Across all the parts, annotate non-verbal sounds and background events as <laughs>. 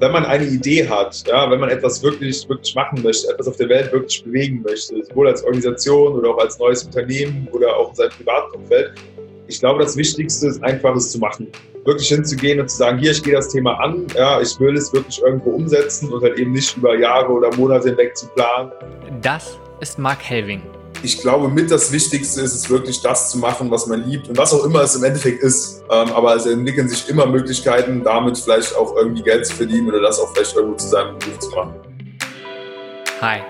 wenn man eine Idee hat, ja, wenn man etwas wirklich, wirklich machen möchte, etwas auf der Welt wirklich bewegen möchte, sowohl als Organisation oder auch als neues Unternehmen oder auch in seinem privaten Umfeld, ich glaube, das Wichtigste ist einfach, es zu machen. Wirklich hinzugehen und zu sagen, hier, ich gehe das Thema an, ja, ich will es wirklich irgendwo umsetzen und halt eben nicht über Jahre oder Monate hinweg zu planen. Das ist Mark Helving. Ich glaube, mit das Wichtigste ist es wirklich, das zu machen, was man liebt und was auch immer es im Endeffekt ist. Ähm, aber es entwickeln sich immer Möglichkeiten, damit vielleicht auch irgendwie Geld zu verdienen oder das auch vielleicht irgendwo zu seinem Beruf zu machen. Hi,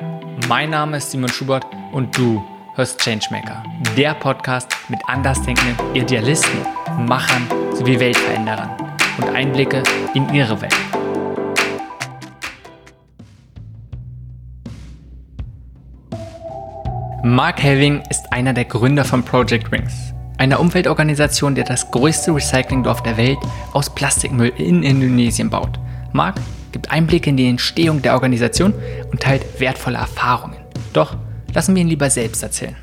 mein Name ist Simon Schubert und du hörst Changemaker, der Podcast mit andersdenkenden Idealisten, Machern sowie Weltveränderern und Einblicke in ihre Welt. Mark Helving ist einer der Gründer von Project Rings, einer Umweltorganisation, die das größte Recyclingdorf der Welt aus Plastikmüll in Indonesien baut. Mark gibt Einblicke in die Entstehung der Organisation und teilt wertvolle Erfahrungen. Doch lassen wir ihn lieber selbst erzählen.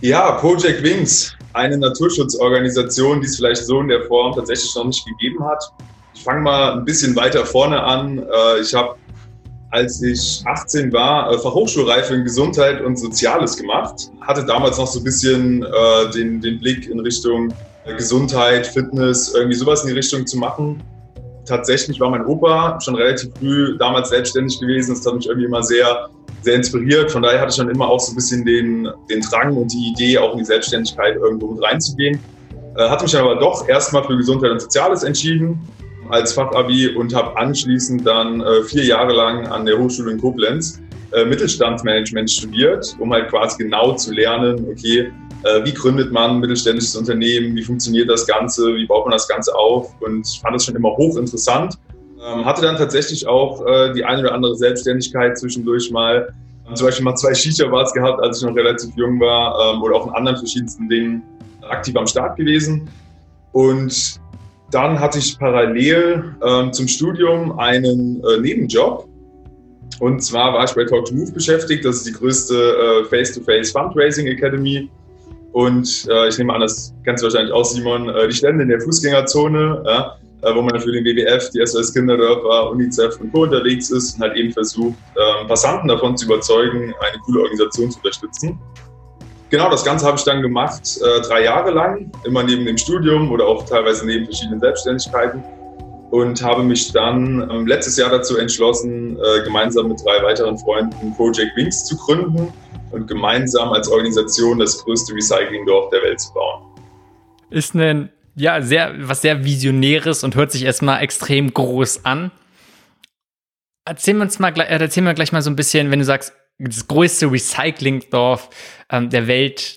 Ja, Project Wings, eine Naturschutzorganisation, die es vielleicht so in der Form tatsächlich noch nicht gegeben hat. Ich fange mal ein bisschen weiter vorne an. Äh, ich habe als ich 18 war, äh, Fachhochschulreife in Gesundheit und Soziales gemacht. Hatte damals noch so ein bisschen äh, den, den Blick in Richtung äh, Gesundheit, Fitness, irgendwie sowas in die Richtung zu machen. Tatsächlich war mein Opa schon relativ früh damals selbstständig gewesen. Das hat mich irgendwie immer sehr, sehr inspiriert. Von daher hatte ich schon immer auch so ein bisschen den, den Drang und die Idee, auch in die Selbstständigkeit irgendwo mit reinzugehen. Äh, hatte mich dann aber doch erstmal für Gesundheit und Soziales entschieden als Fachabi und habe anschließend dann äh, vier Jahre lang an der Hochschule in Koblenz äh, Mittelstandsmanagement studiert, um halt quasi genau zu lernen, okay, äh, wie gründet man ein mittelständisches Unternehmen, wie funktioniert das Ganze, wie baut man das Ganze auf und ich fand das schon immer hochinteressant. Ähm, hatte dann tatsächlich auch die eine oder andere Selbstständigkeit zwischendurch mal, zum Beispiel mal zwei Shisha-Bars gehabt, als ich noch relativ jung war ähm, oder auch in anderen verschiedensten Dingen aktiv am Start gewesen. Und dann hatte ich parallel ähm, zum Studium einen äh, Nebenjob. Und zwar war ich bei Talk to Move beschäftigt. Das ist die größte äh, Face-to-Face Fundraising Academy. Und äh, ich nehme an, das kennst du wahrscheinlich auch, Simon, äh, die Stände in der Fußgängerzone, ja, äh, wo man für den WWF, die SOS Kinderdörfer, UNICEF und Co. unterwegs ist und halt eben versucht, ähm, Passanten davon zu überzeugen, eine coole Organisation zu unterstützen. Genau, das Ganze habe ich dann gemacht, äh, drei Jahre lang, immer neben dem Studium oder auch teilweise neben verschiedenen Selbstständigkeiten und habe mich dann ähm, letztes Jahr dazu entschlossen, äh, gemeinsam mit drei weiteren Freunden Project Wings zu gründen und gemeinsam als Organisation das größte Recyclingdorf der Welt zu bauen. Ist ein, ja, sehr, was sehr Visionäres und hört sich erstmal extrem groß an. Erzähl uns mal, äh, erzähl mir gleich mal so ein bisschen, wenn du sagst, das größte Recyclingdorf ähm, der Welt.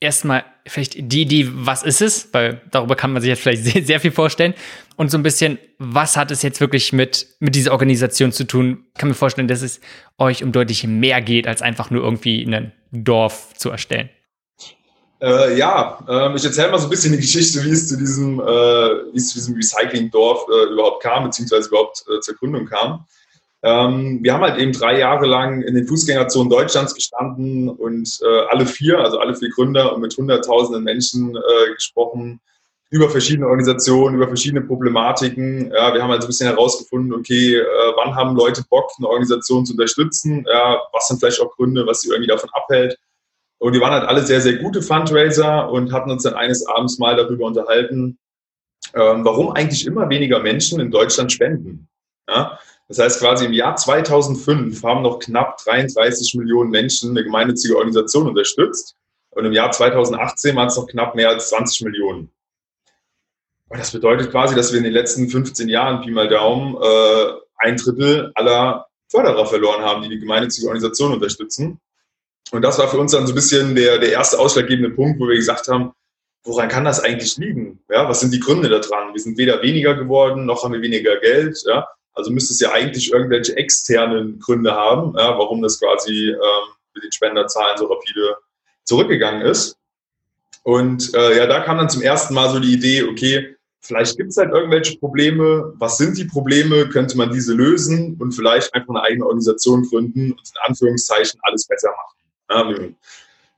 Erstmal vielleicht die Idee, was ist es? Weil darüber kann man sich jetzt vielleicht <laughs> sehr, sehr viel vorstellen. Und so ein bisschen, was hat es jetzt wirklich mit, mit dieser Organisation zu tun? Ich kann mir vorstellen, dass es euch um deutlich mehr geht, als einfach nur irgendwie ein Dorf zu erstellen. Äh, ja, äh, ich erzähle mal so ein bisschen die Geschichte, wie es zu diesem, äh, diesem Recyclingdorf äh, überhaupt kam, beziehungsweise überhaupt äh, zur Gründung kam. Ähm, wir haben halt eben drei Jahre lang in den Fußgängerzonen Deutschlands gestanden und äh, alle vier, also alle vier Gründer und mit hunderttausenden Menschen äh, gesprochen über verschiedene Organisationen, über verschiedene Problematiken. Ja, wir haben halt so ein bisschen herausgefunden, okay, äh, wann haben Leute Bock, eine Organisation zu unterstützen? Ja, was sind vielleicht auch Gründe, was sie irgendwie davon abhält? Und die waren halt alle sehr, sehr gute Fundraiser und hatten uns dann eines Abends mal darüber unterhalten, ähm, warum eigentlich immer weniger Menschen in Deutschland spenden. Ja? Das heißt quasi im Jahr 2005 haben noch knapp 33 Millionen Menschen eine gemeinnützige Organisation unterstützt und im Jahr 2018 waren es noch knapp mehr als 20 Millionen. Und das bedeutet quasi, dass wir in den letzten 15 Jahren, Pi mal Daumen, äh, ein Drittel aller Förderer verloren haben, die die gemeinnützige Organisation unterstützen. Und das war für uns dann so ein bisschen der, der erste ausschlaggebende Punkt, wo wir gesagt haben, woran kann das eigentlich liegen? Ja, was sind die Gründe daran? Wir sind weder weniger geworden, noch haben wir weniger Geld. Ja? Also müsste es ja eigentlich irgendwelche externen Gründe haben, ja, warum das quasi ähm, mit den Spenderzahlen so rapide zurückgegangen ist. Und äh, ja, da kam dann zum ersten Mal so die Idee, okay, vielleicht gibt es halt irgendwelche Probleme. Was sind die Probleme? Könnte man diese lösen und vielleicht einfach eine eigene Organisation gründen und in Anführungszeichen alles besser machen, ja, wie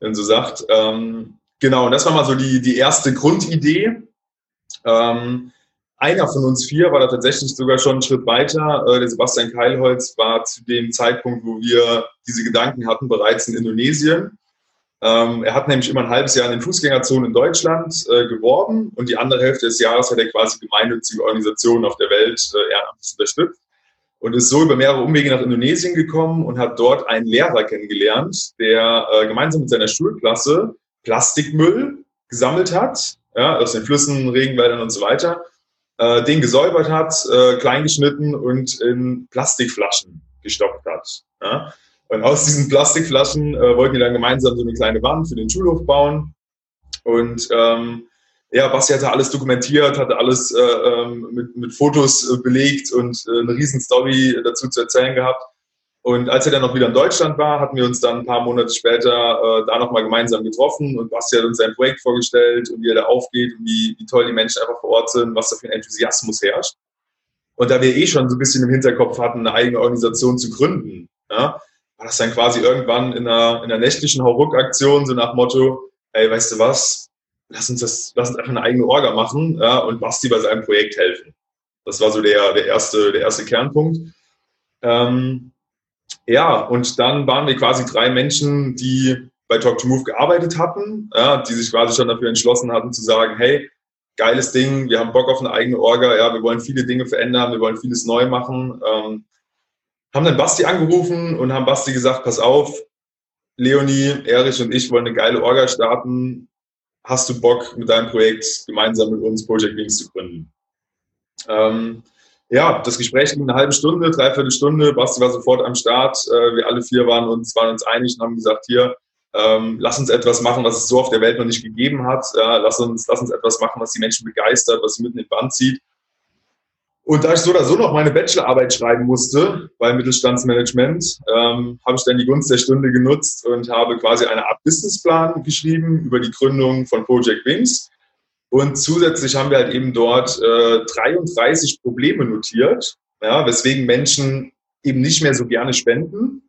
man so sagt. Ähm, genau, und das war mal so die, die erste Grundidee. Ähm, einer von uns vier war da tatsächlich sogar schon einen Schritt weiter. Äh, der Sebastian Keilholz war zu dem Zeitpunkt, wo wir diese Gedanken hatten, bereits in Indonesien. Ähm, er hat nämlich immer ein halbes Jahr in den Fußgängerzonen in Deutschland äh, geworben und die andere Hälfte des Jahres hat er quasi gemeinnützige Organisationen auf der Welt äh, ehrenamtlich unterstützt und ist so über mehrere Umwege nach Indonesien gekommen und hat dort einen Lehrer kennengelernt, der gemeinsam mit seiner Schulklasse Plastikmüll gesammelt hat, ja, aus den Flüssen, Regenwäldern und so weiter äh, den gesäubert hat, äh, kleingeschnitten und in Plastikflaschen gestopft hat. Ja? Und aus diesen Plastikflaschen äh, wollten die dann gemeinsam so eine kleine Wand für den Schulhof bauen. Und ähm, ja, Basti hatte alles dokumentiert, hatte alles äh, ähm, mit, mit Fotos äh, belegt und äh, eine riesen Story dazu zu erzählen gehabt. Und als er dann noch wieder in Deutschland war, hatten wir uns dann ein paar Monate später äh, da nochmal gemeinsam getroffen und Basti hat uns sein Projekt vorgestellt und wie er da aufgeht und wie, wie toll die Menschen einfach vor Ort sind, was da für ein Enthusiasmus herrscht. Und da wir eh schon so ein bisschen im Hinterkopf hatten, eine eigene Organisation zu gründen, ja, war das dann quasi irgendwann in einer, in einer nächtlichen Hauruck-Aktion so nach Motto, ey, weißt du was, lass uns das, lass uns einfach eine eigene Orga machen ja, und Basti bei seinem Projekt helfen. Das war so der, der, erste, der erste Kernpunkt. Ähm, ja, und dann waren wir quasi drei Menschen, die bei Talk to Move gearbeitet hatten, ja, die sich quasi schon dafür entschlossen hatten zu sagen, hey, geiles Ding, wir haben Bock auf eine eigene Orga, ja, wir wollen viele Dinge verändern, wir wollen vieles neu machen. Ähm, haben dann Basti angerufen und haben Basti gesagt, pass auf, Leonie, Erich und ich wollen eine geile Orga starten. Hast du Bock, mit deinem Projekt gemeinsam mit uns Project Wings zu gründen? Ähm, ja, das Gespräch ging eine halbe Stunde, dreiviertel Stunde. Basti war sofort am Start. Äh, wir alle vier waren uns, waren uns einig und haben gesagt, hier, ähm, lass uns etwas machen, was es so auf der Welt noch nicht gegeben hat. Ja, lass, uns, lass uns etwas machen, was die Menschen begeistert, was sie mitten in den Band zieht. Und da ich so oder so noch meine Bachelorarbeit schreiben musste bei Mittelstandsmanagement, ähm, habe ich dann die Gunst der Stunde genutzt und habe quasi eine Art Businessplan geschrieben über die Gründung von Project Wings. Und zusätzlich haben wir halt eben dort äh, 33 Probleme notiert, ja, weswegen Menschen eben nicht mehr so gerne spenden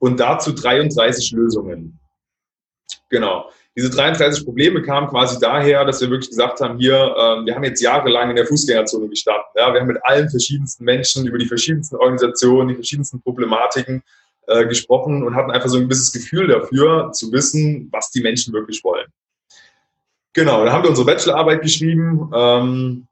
und dazu 33 Lösungen. Genau. Diese 33 Probleme kamen quasi daher, dass wir wirklich gesagt haben, hier, äh, wir haben jetzt jahrelang in der Fußgängerzone gestartet. Ja, wir haben mit allen verschiedensten Menschen über die verschiedensten Organisationen, die verschiedensten Problematiken äh, gesprochen und hatten einfach so ein gewisses Gefühl dafür, zu wissen, was die Menschen wirklich wollen. Genau, da haben wir unsere Bachelorarbeit geschrieben ähm,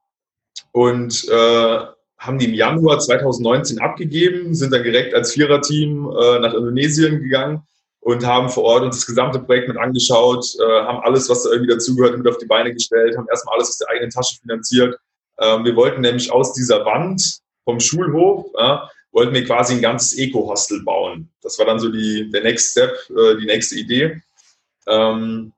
und äh, haben die im Januar 2019 abgegeben, sind dann direkt als Viererteam äh, nach Indonesien gegangen und haben vor Ort uns das gesamte Projekt mit angeschaut, äh, haben alles, was da irgendwie dazugehört, mit auf die Beine gestellt, haben erstmal alles aus der eigenen Tasche finanziert. Ähm, wir wollten nämlich aus dieser Wand vom Schulhof, äh, wollten wir quasi ein ganzes Eco-Hostel bauen. Das war dann so die, der Next Step, äh, die nächste Idee. Ähm,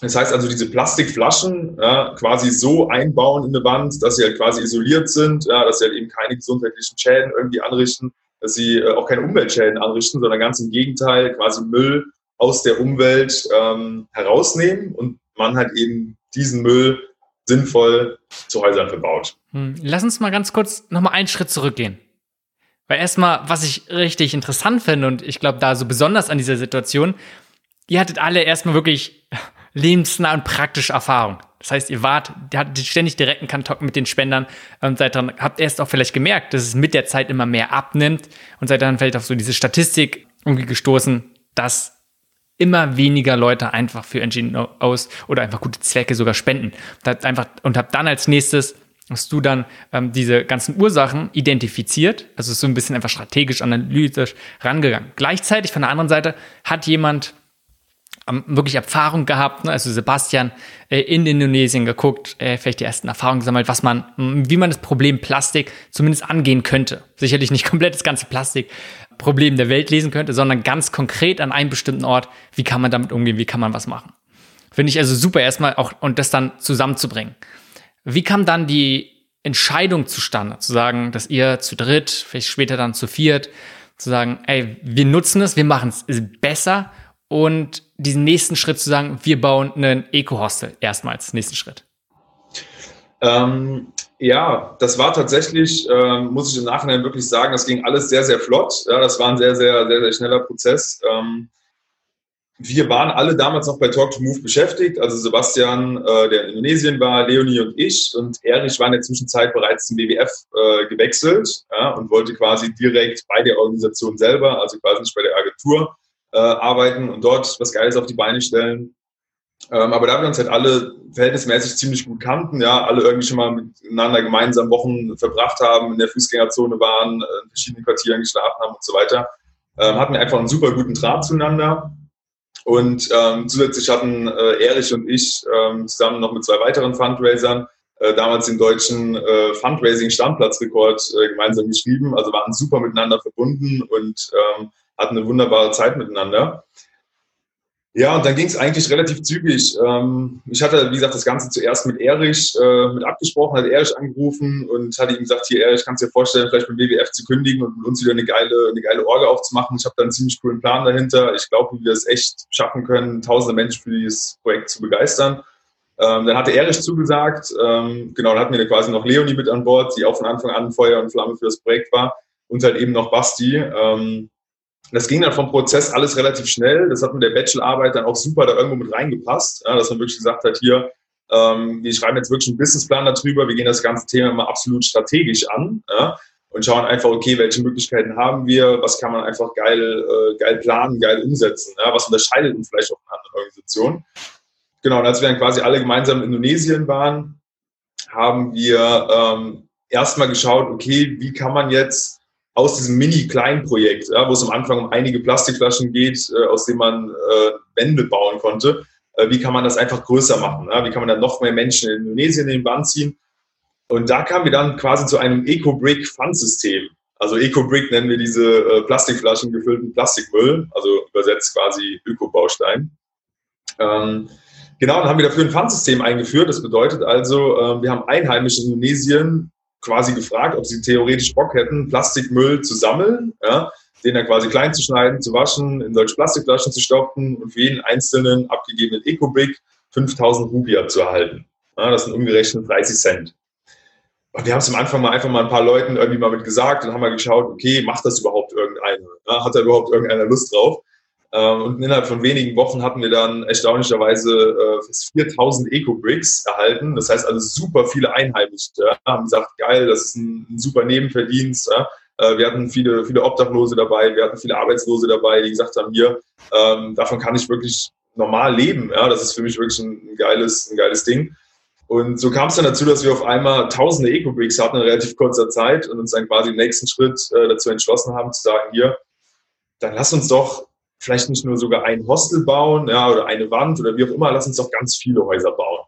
das heißt also, diese Plastikflaschen ja, quasi so einbauen in eine Wand, dass sie halt quasi isoliert sind, ja, dass sie halt eben keine gesundheitlichen Schäden irgendwie anrichten, dass sie äh, auch keine Umweltschäden anrichten, sondern ganz im Gegenteil quasi Müll aus der Umwelt ähm, herausnehmen und man halt eben diesen Müll sinnvoll zu Häusern verbaut. Hm. Lass uns mal ganz kurz nochmal einen Schritt zurückgehen. Weil erstmal, was ich richtig interessant finde und ich glaube da so besonders an dieser Situation, ihr hattet alle erstmal wirklich lebensnah und praktische Erfahrung. Das heißt, ihr wart, ihr hattet ständig direkten Kontakt mit den Spendern und seid dann, habt erst auch vielleicht gemerkt, dass es mit der Zeit immer mehr abnimmt und seid dann vielleicht auf so diese Statistik irgendwie gestoßen, dass immer weniger Leute einfach für NGOs oder einfach gute Zwecke sogar spenden. einfach, und habt dann als nächstes hast du dann ähm, diese ganzen Ursachen identifiziert, also so ein bisschen einfach strategisch, analytisch rangegangen. Gleichzeitig von der anderen Seite hat jemand wirklich Erfahrung gehabt, ne? also Sebastian äh, in Indonesien geguckt, äh, vielleicht die ersten Erfahrungen gesammelt, was man, wie man das Problem Plastik zumindest angehen könnte. Sicherlich nicht <laughs> komplett das ganze Plastikproblem der Welt lesen könnte, sondern ganz konkret an einem bestimmten Ort, wie kann man damit umgehen, wie kann man was machen. Finde ich also super erstmal auch und das dann zusammenzubringen. Wie kam dann die Entscheidung zustande, zu sagen, dass ihr zu dritt, vielleicht später dann zu viert, zu sagen, ey, wir nutzen es, wir machen es besser und diesen nächsten Schritt zu sagen, wir bauen einen Eco-Hostel erstmals, nächsten Schritt? Ähm, ja, das war tatsächlich, äh, muss ich im Nachhinein wirklich sagen, das ging alles sehr, sehr flott. Ja, das war ein sehr, sehr, sehr, sehr schneller Prozess. Ähm, wir waren alle damals noch bei Talk to Move beschäftigt. Also Sebastian, äh, der in Indonesien war, Leonie und ich. Und Erich war in der Zwischenzeit bereits zum WWF äh, gewechselt ja, und wollte quasi direkt bei der Organisation selber, also quasi nicht bei der Agentur, äh, arbeiten und dort was Geiles auf die Beine stellen. Ähm, aber da wir uns halt alle verhältnismäßig ziemlich gut kannten, ja, alle irgendwie schon mal miteinander gemeinsam Wochen verbracht haben, in der Fußgängerzone waren, äh, in verschiedenen Quartieren geschlafen haben und so weiter, ähm, hatten wir einfach einen super guten Draht zueinander. Und ähm, zusätzlich hatten äh, Erich und ich ähm, zusammen noch mit zwei weiteren Fundraisern äh, damals den deutschen äh, Fundraising-Standplatzrekord äh, gemeinsam geschrieben. Also waren super miteinander verbunden und ähm, hatten eine wunderbare Zeit miteinander. Ja, und dann ging es eigentlich relativ zügig. Ähm, ich hatte, wie gesagt, das Ganze zuerst mit Erich äh, mit abgesprochen, hatte Erich angerufen und hatte ihm gesagt, hier Erich, kannst du dir vorstellen, vielleicht beim WWF zu kündigen und mit uns wieder eine geile, eine geile Orga aufzumachen. Ich habe da einen ziemlich coolen Plan dahinter. Ich glaube, wie wir es echt schaffen können, tausende Menschen für dieses Projekt zu begeistern. Ähm, dann hatte Erich zugesagt. Ähm, genau, dann hatten wir quasi noch Leonie mit an Bord, die auch von Anfang an Feuer und Flamme für das Projekt war. Und halt eben noch Basti. Das ging dann vom Prozess alles relativ schnell. Das hat mit der Bachelorarbeit dann auch super da irgendwo mit reingepasst, ja, dass man wirklich gesagt hat, hier, ähm, wir schreiben jetzt wirklich einen Businessplan darüber, wir gehen das ganze Thema mal absolut strategisch an ja, und schauen einfach, okay, welche Möglichkeiten haben wir, was kann man einfach geil, äh, geil planen, geil umsetzen, ja, was unterscheidet uns vielleicht auch von anderen Organisationen. Genau, und als wir dann quasi alle gemeinsam in Indonesien waren, haben wir ähm, erstmal geschaut, okay, wie kann man jetzt aus diesem Mini-Klein-Projekt, ja, wo es am Anfang um einige Plastikflaschen geht, äh, aus denen man äh, Wände bauen konnte, äh, wie kann man das einfach größer machen? Ja? Wie kann man dann noch mehr Menschen in Indonesien in den Bann ziehen? Und da kamen wir dann quasi zu einem Eco-Brick-Pfandsystem. Also Eco-Brick nennen wir diese äh, Plastikflaschen gefüllten Plastikmüll, also übersetzt quasi Öko-Baustein. Ähm, genau, dann haben wir dafür ein Pfandsystem eingeführt. Das bedeutet also, äh, wir haben Einheimische in Indonesien quasi gefragt, ob sie theoretisch Bock hätten, Plastikmüll zu sammeln, ja, den dann quasi klein zu schneiden, zu waschen, in solche Plastikflaschen zu stopfen und für jeden einzelnen abgegebenen Eco-Brick 5000 Rupia zu erhalten. Ja, das sind umgerechnet 30 Cent. Und wir haben es am Anfang mal einfach mal ein paar Leuten irgendwie mal mit gesagt und haben mal geschaut, okay, macht das überhaupt irgendeiner? Ja, hat da überhaupt irgendeiner Lust drauf? Ähm, und innerhalb von wenigen Wochen hatten wir dann erstaunlicherweise äh, fast 4000 Eco-Bricks erhalten. Das heißt also super viele Einheimische haben gesagt, geil, das ist ein, super Nebenverdienst. Äh, wir hatten viele, viele Obdachlose dabei, wir hatten viele Arbeitslose dabei, die gesagt haben, hier, ähm, davon kann ich wirklich normal leben. Das ist für mich wirklich ein, geiles, ein geiles Ding. Und so kam es dann dazu, dass wir auf einmal tausende Eco-Bricks hatten in relativ kurzer Zeit und uns dann quasi im nächsten Schritt äh, dazu entschlossen haben, zu sagen, hier, dann lass uns doch vielleicht nicht nur sogar ein Hostel bauen ja, oder eine Wand oder wie auch immer, lass uns doch ganz viele Häuser bauen.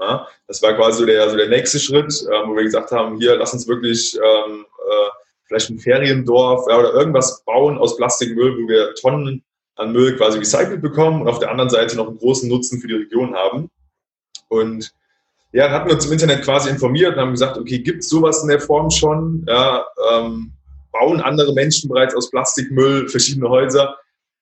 Ja, das war quasi der, so der nächste Schritt, äh, wo wir gesagt haben, hier, lass uns wirklich ähm, äh, vielleicht ein Feriendorf ja, oder irgendwas bauen aus Plastikmüll, wo wir Tonnen an Müll quasi recycelt bekommen und auf der anderen Seite noch einen großen Nutzen für die Region haben. Und ja, hatten wir uns im Internet quasi informiert und haben gesagt, okay, gibt es sowas in der Form schon? Ja, ähm, bauen andere Menschen bereits aus Plastikmüll verschiedene Häuser?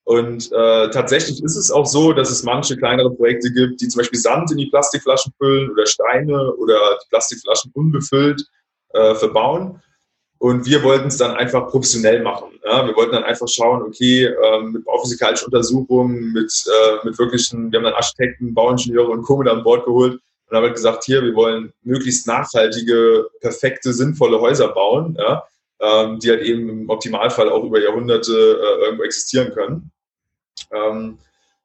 Und äh, tatsächlich ist es auch so, dass es manche kleinere Projekte gibt, die zum Beispiel Sand in die Plastikflaschen füllen oder Steine oder die Plastikflaschen unbefüllt äh, verbauen. Und wir wollten es dann einfach professionell machen. Ja? Wir wollten dann einfach schauen, okay, ähm, mit bauphysikalischen Untersuchungen, mit, äh, mit wirklichen, wir haben dann Architekten, Bauingenieure und Co. mit an Bord geholt und haben halt gesagt, hier, wir wollen möglichst nachhaltige, perfekte, sinnvolle Häuser bauen. Ja? Ähm, die halt eben im Optimalfall auch über Jahrhunderte äh, irgendwo existieren können. Ähm,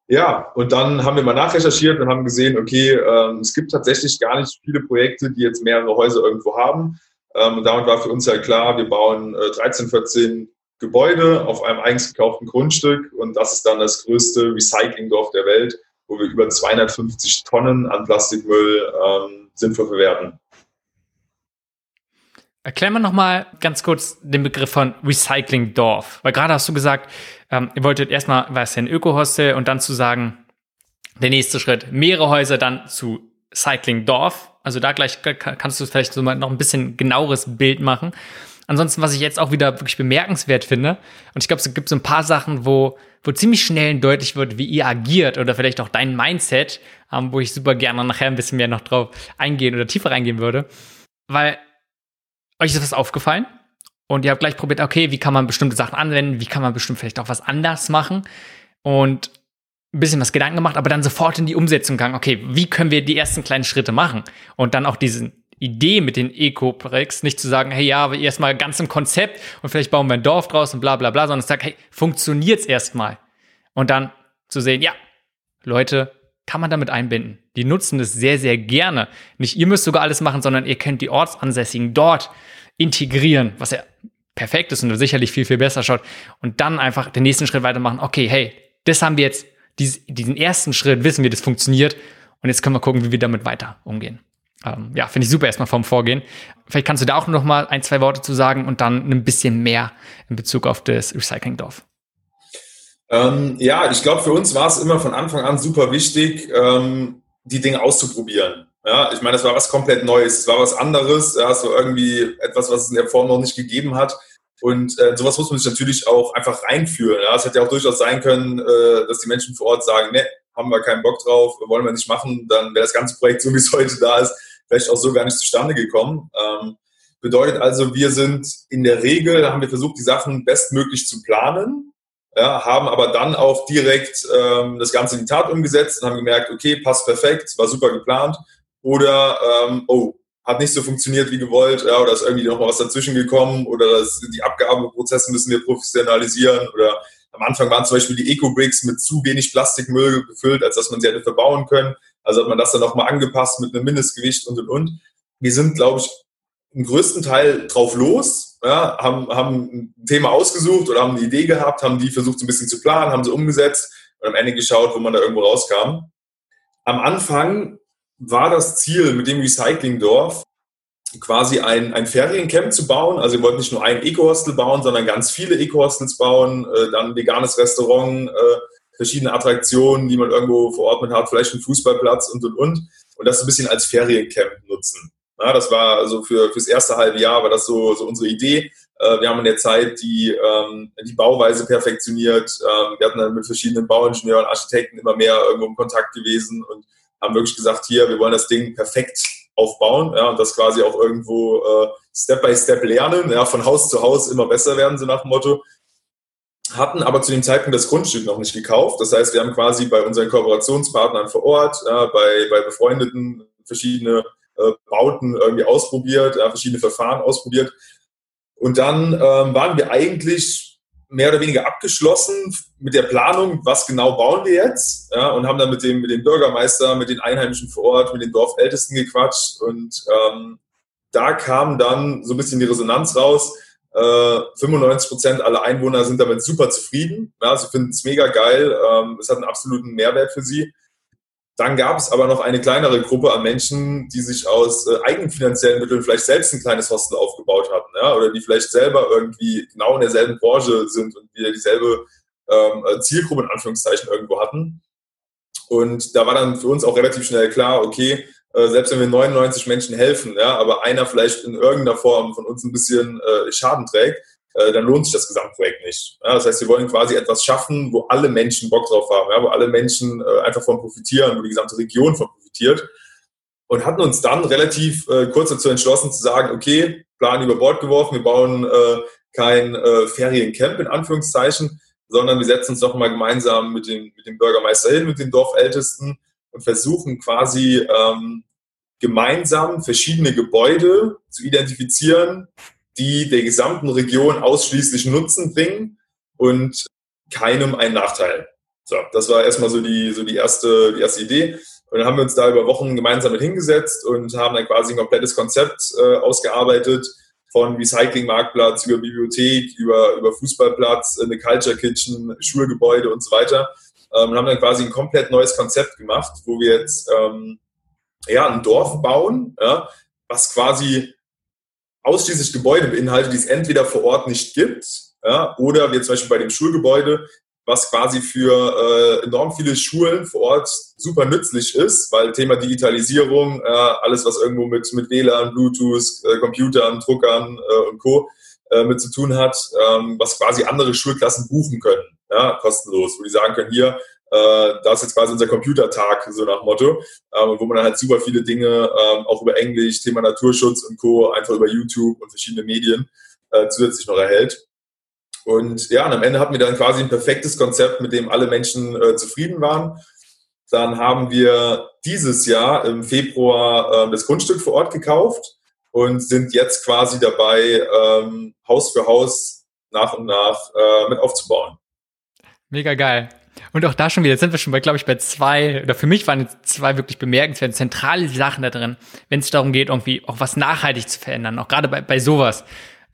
ja, und dann haben wir mal nachrecherchiert und haben gesehen, okay, ähm, es gibt tatsächlich gar nicht viele Projekte, die jetzt mehrere Häuser irgendwo haben. Ähm, und damit war für uns halt klar, wir bauen äh, 13, 14 Gebäude auf einem eigens gekauften Grundstück und das ist dann das größte Recyclingdorf der Welt, wo wir über 250 Tonnen an Plastikmüll ähm, sinnvoll verwerten. Erklär mal nochmal ganz kurz den Begriff von Recycling-Dorf. Weil gerade hast du gesagt, ähm, ihr wolltet erstmal, was ein Öko-Hostel und dann zu sagen, der nächste Schritt, mehrere Häuser dann zu Cycling-Dorf. Also da gleich kannst du vielleicht so mal noch ein bisschen genaueres Bild machen. Ansonsten, was ich jetzt auch wieder wirklich bemerkenswert finde, und ich glaube, es gibt so ein paar Sachen, wo, wo ziemlich schnell deutlich wird, wie ihr agiert oder vielleicht auch dein Mindset, ähm, wo ich super gerne nachher ein bisschen mehr noch drauf eingehen oder tiefer reingehen würde. Weil euch ist was aufgefallen und ihr habt gleich probiert, okay, wie kann man bestimmte Sachen anwenden, wie kann man bestimmt vielleicht auch was anders machen. Und ein bisschen was Gedanken gemacht, aber dann sofort in die Umsetzung gegangen. Okay, wie können wir die ersten kleinen Schritte machen? Und dann auch diese Idee mit den Eco-Bricks, nicht zu sagen, hey, ja, erstmal ganz im Konzept und vielleicht bauen wir ein Dorf draus und bla bla bla, sondern zu sagen, hey, funktioniert's erstmal? Und dann zu sehen, ja, Leute, kann man damit einbinden. Die nutzen es sehr, sehr gerne. Nicht ihr müsst sogar alles machen, sondern ihr könnt die Ortsansässigen dort integrieren, was ja perfekt ist und sicherlich viel, viel besser schaut. Und dann einfach den nächsten Schritt weitermachen. Okay, hey, das haben wir jetzt, diesen ersten Schritt wissen wir, das funktioniert. Und jetzt können wir gucken, wie wir damit weiter umgehen. Ähm, ja, finde ich super erstmal vom Vorgehen. Vielleicht kannst du da auch noch mal ein, zwei Worte zu sagen und dann ein bisschen mehr in Bezug auf das Recyclingdorf. Ähm, ja, ich glaube, für uns war es immer von Anfang an super wichtig, ähm, die Dinge auszuprobieren. Ja, ich meine, das war was komplett Neues, es war was anderes, ja, so irgendwie etwas, was es in der Form noch nicht gegeben hat. Und äh, sowas muss man sich natürlich auch einfach reinführen. Ja. Es hätte ja auch durchaus sein können, äh, dass die Menschen vor Ort sagen, ne, haben wir keinen Bock drauf, wollen wir nicht machen, dann wäre das ganze Projekt, so wie es heute da ist, vielleicht auch so gar nicht zustande gekommen. Ähm, bedeutet also, wir sind in der Regel, haben wir versucht, die Sachen bestmöglich zu planen, ja, haben aber dann auch direkt ähm, das Ganze in die Tat umgesetzt und haben gemerkt, okay, passt perfekt, war super geplant. Oder, ähm, oh, hat nicht so funktioniert wie gewollt, ja, oder ist irgendwie noch mal was dazwischen gekommen, oder das, die Abgabeprozesse müssen wir professionalisieren, oder am Anfang waren zum Beispiel die Eco-Bricks mit zu wenig Plastikmüll gefüllt, als dass man sie hätte verbauen können. Also hat man das dann nochmal angepasst mit einem Mindestgewicht und und und. Wir sind, glaube ich, im größten Teil drauf los, ja, haben, haben ein Thema ausgesucht oder haben eine Idee gehabt, haben die versucht so ein bisschen zu planen, haben sie umgesetzt und am Ende geschaut, wo man da irgendwo rauskam. Am Anfang war das Ziel mit dem Recyclingdorf, quasi ein, ein Feriencamp zu bauen. Also wir wollten nicht nur ein Eco-Hostel bauen, sondern ganz viele Eco-Hostels bauen, äh, dann ein veganes Restaurant, äh, verschiedene Attraktionen, die man irgendwo vor Ort mit hat, vielleicht einen Fußballplatz und, und, und. Und das ein bisschen als Feriencamp nutzen. Ja, das war also für fürs erste halbe Jahr war das so, so unsere Idee. Äh, wir haben in der Zeit die, ähm, die Bauweise perfektioniert. Ähm, wir hatten dann mit verschiedenen Bauingenieuren, Architekten immer mehr irgendwo im Kontakt gewesen und haben wirklich gesagt, hier, wir wollen das Ding perfekt aufbauen ja, und das quasi auch irgendwo äh, Step by Step lernen, ja, von Haus zu Haus immer besser werden, so nach dem Motto. Hatten aber zu dem Zeitpunkt das Grundstück noch nicht gekauft. Das heißt, wir haben quasi bei unseren Kooperationspartnern vor Ort, ja, bei, bei befreundeten verschiedene äh, Bauten irgendwie ausprobiert, ja, verschiedene Verfahren ausprobiert. Und dann ähm, waren wir eigentlich mehr oder weniger abgeschlossen mit der Planung, was genau bauen wir jetzt, ja, und haben dann mit dem, mit dem Bürgermeister, mit den Einheimischen vor Ort, mit den Dorfältesten gequatscht und ähm, da kam dann so ein bisschen die Resonanz raus. Äh, 95 Prozent aller Einwohner sind damit super zufrieden. Ja, sie finden es mega geil. Ähm, es hat einen absoluten Mehrwert für sie. Dann gab es aber noch eine kleinere Gruppe an Menschen, die sich aus äh, eigenfinanziellen Mitteln vielleicht selbst ein kleines Hostel aufgebaut hatten, ja, oder die vielleicht selber irgendwie genau in derselben Branche sind und wieder dieselbe ähm, Zielgruppe in Anführungszeichen irgendwo hatten. Und da war dann für uns auch relativ schnell klar, okay, äh, selbst wenn wir 99 Menschen helfen, ja, aber einer vielleicht in irgendeiner Form von uns ein bisschen äh, Schaden trägt, äh, dann lohnt sich das Gesamtprojekt nicht. Ja, das heißt, wir wollen quasi etwas schaffen, wo alle Menschen Bock drauf haben, ja, wo alle Menschen äh, einfach von profitieren, wo die gesamte Region von profitiert. Und hatten uns dann relativ äh, kurz dazu entschlossen zu sagen, okay, Plan über Bord geworfen, wir bauen äh, kein äh, Feriencamp in Anführungszeichen, sondern wir setzen uns doch mal gemeinsam mit dem, mit dem Bürgermeister hin, mit den Dorfältesten und versuchen quasi ähm, gemeinsam verschiedene Gebäude zu identifizieren, die der gesamten Region ausschließlich Nutzen bringen und keinem einen Nachteil. So, das war erstmal so die, so die erste, die erste Idee. Und dann haben wir uns da über Wochen gemeinsam mit hingesetzt und haben dann quasi ein komplettes Konzept äh, ausgearbeitet, von Recycling-Marktplatz über Bibliothek, über, über Fußballplatz, eine Culture Kitchen, Schulgebäude und so weiter. Ähm, und haben dann quasi ein komplett neues Konzept gemacht, wo wir jetzt ähm, ja, ein Dorf bauen, ja, was quasi ausschließlich Gebäude beinhaltet, die es entweder vor Ort nicht gibt, ja, oder wie zum Beispiel bei dem Schulgebäude, was quasi für äh, enorm viele Schulen vor Ort super nützlich ist, weil Thema Digitalisierung, äh, alles was irgendwo mit, mit WLAN, Bluetooth, äh, Computern, Druckern äh, und Co. Äh, mit zu tun hat, ähm, was quasi andere Schulklassen buchen können, ja, kostenlos, wo die sagen können, hier, äh, da ist jetzt quasi unser Computertag, so nach Motto, ähm, wo man dann halt super viele Dinge ähm, auch über Englisch, Thema Naturschutz und Co. einfach über YouTube und verschiedene Medien äh, zusätzlich noch erhält. Und ja, und am Ende hatten wir dann quasi ein perfektes Konzept, mit dem alle Menschen äh, zufrieden waren. Dann haben wir dieses Jahr im Februar äh, das Grundstück vor Ort gekauft und sind jetzt quasi dabei, ähm, Haus für Haus nach und nach äh, mit aufzubauen. Mega geil. Und auch da schon wieder, jetzt sind wir schon bei, glaube ich, bei zwei, oder für mich waren zwei wirklich bemerkenswerte, zentrale Sachen da drin, wenn es darum geht, irgendwie auch was nachhaltig zu verändern, auch gerade bei, bei sowas.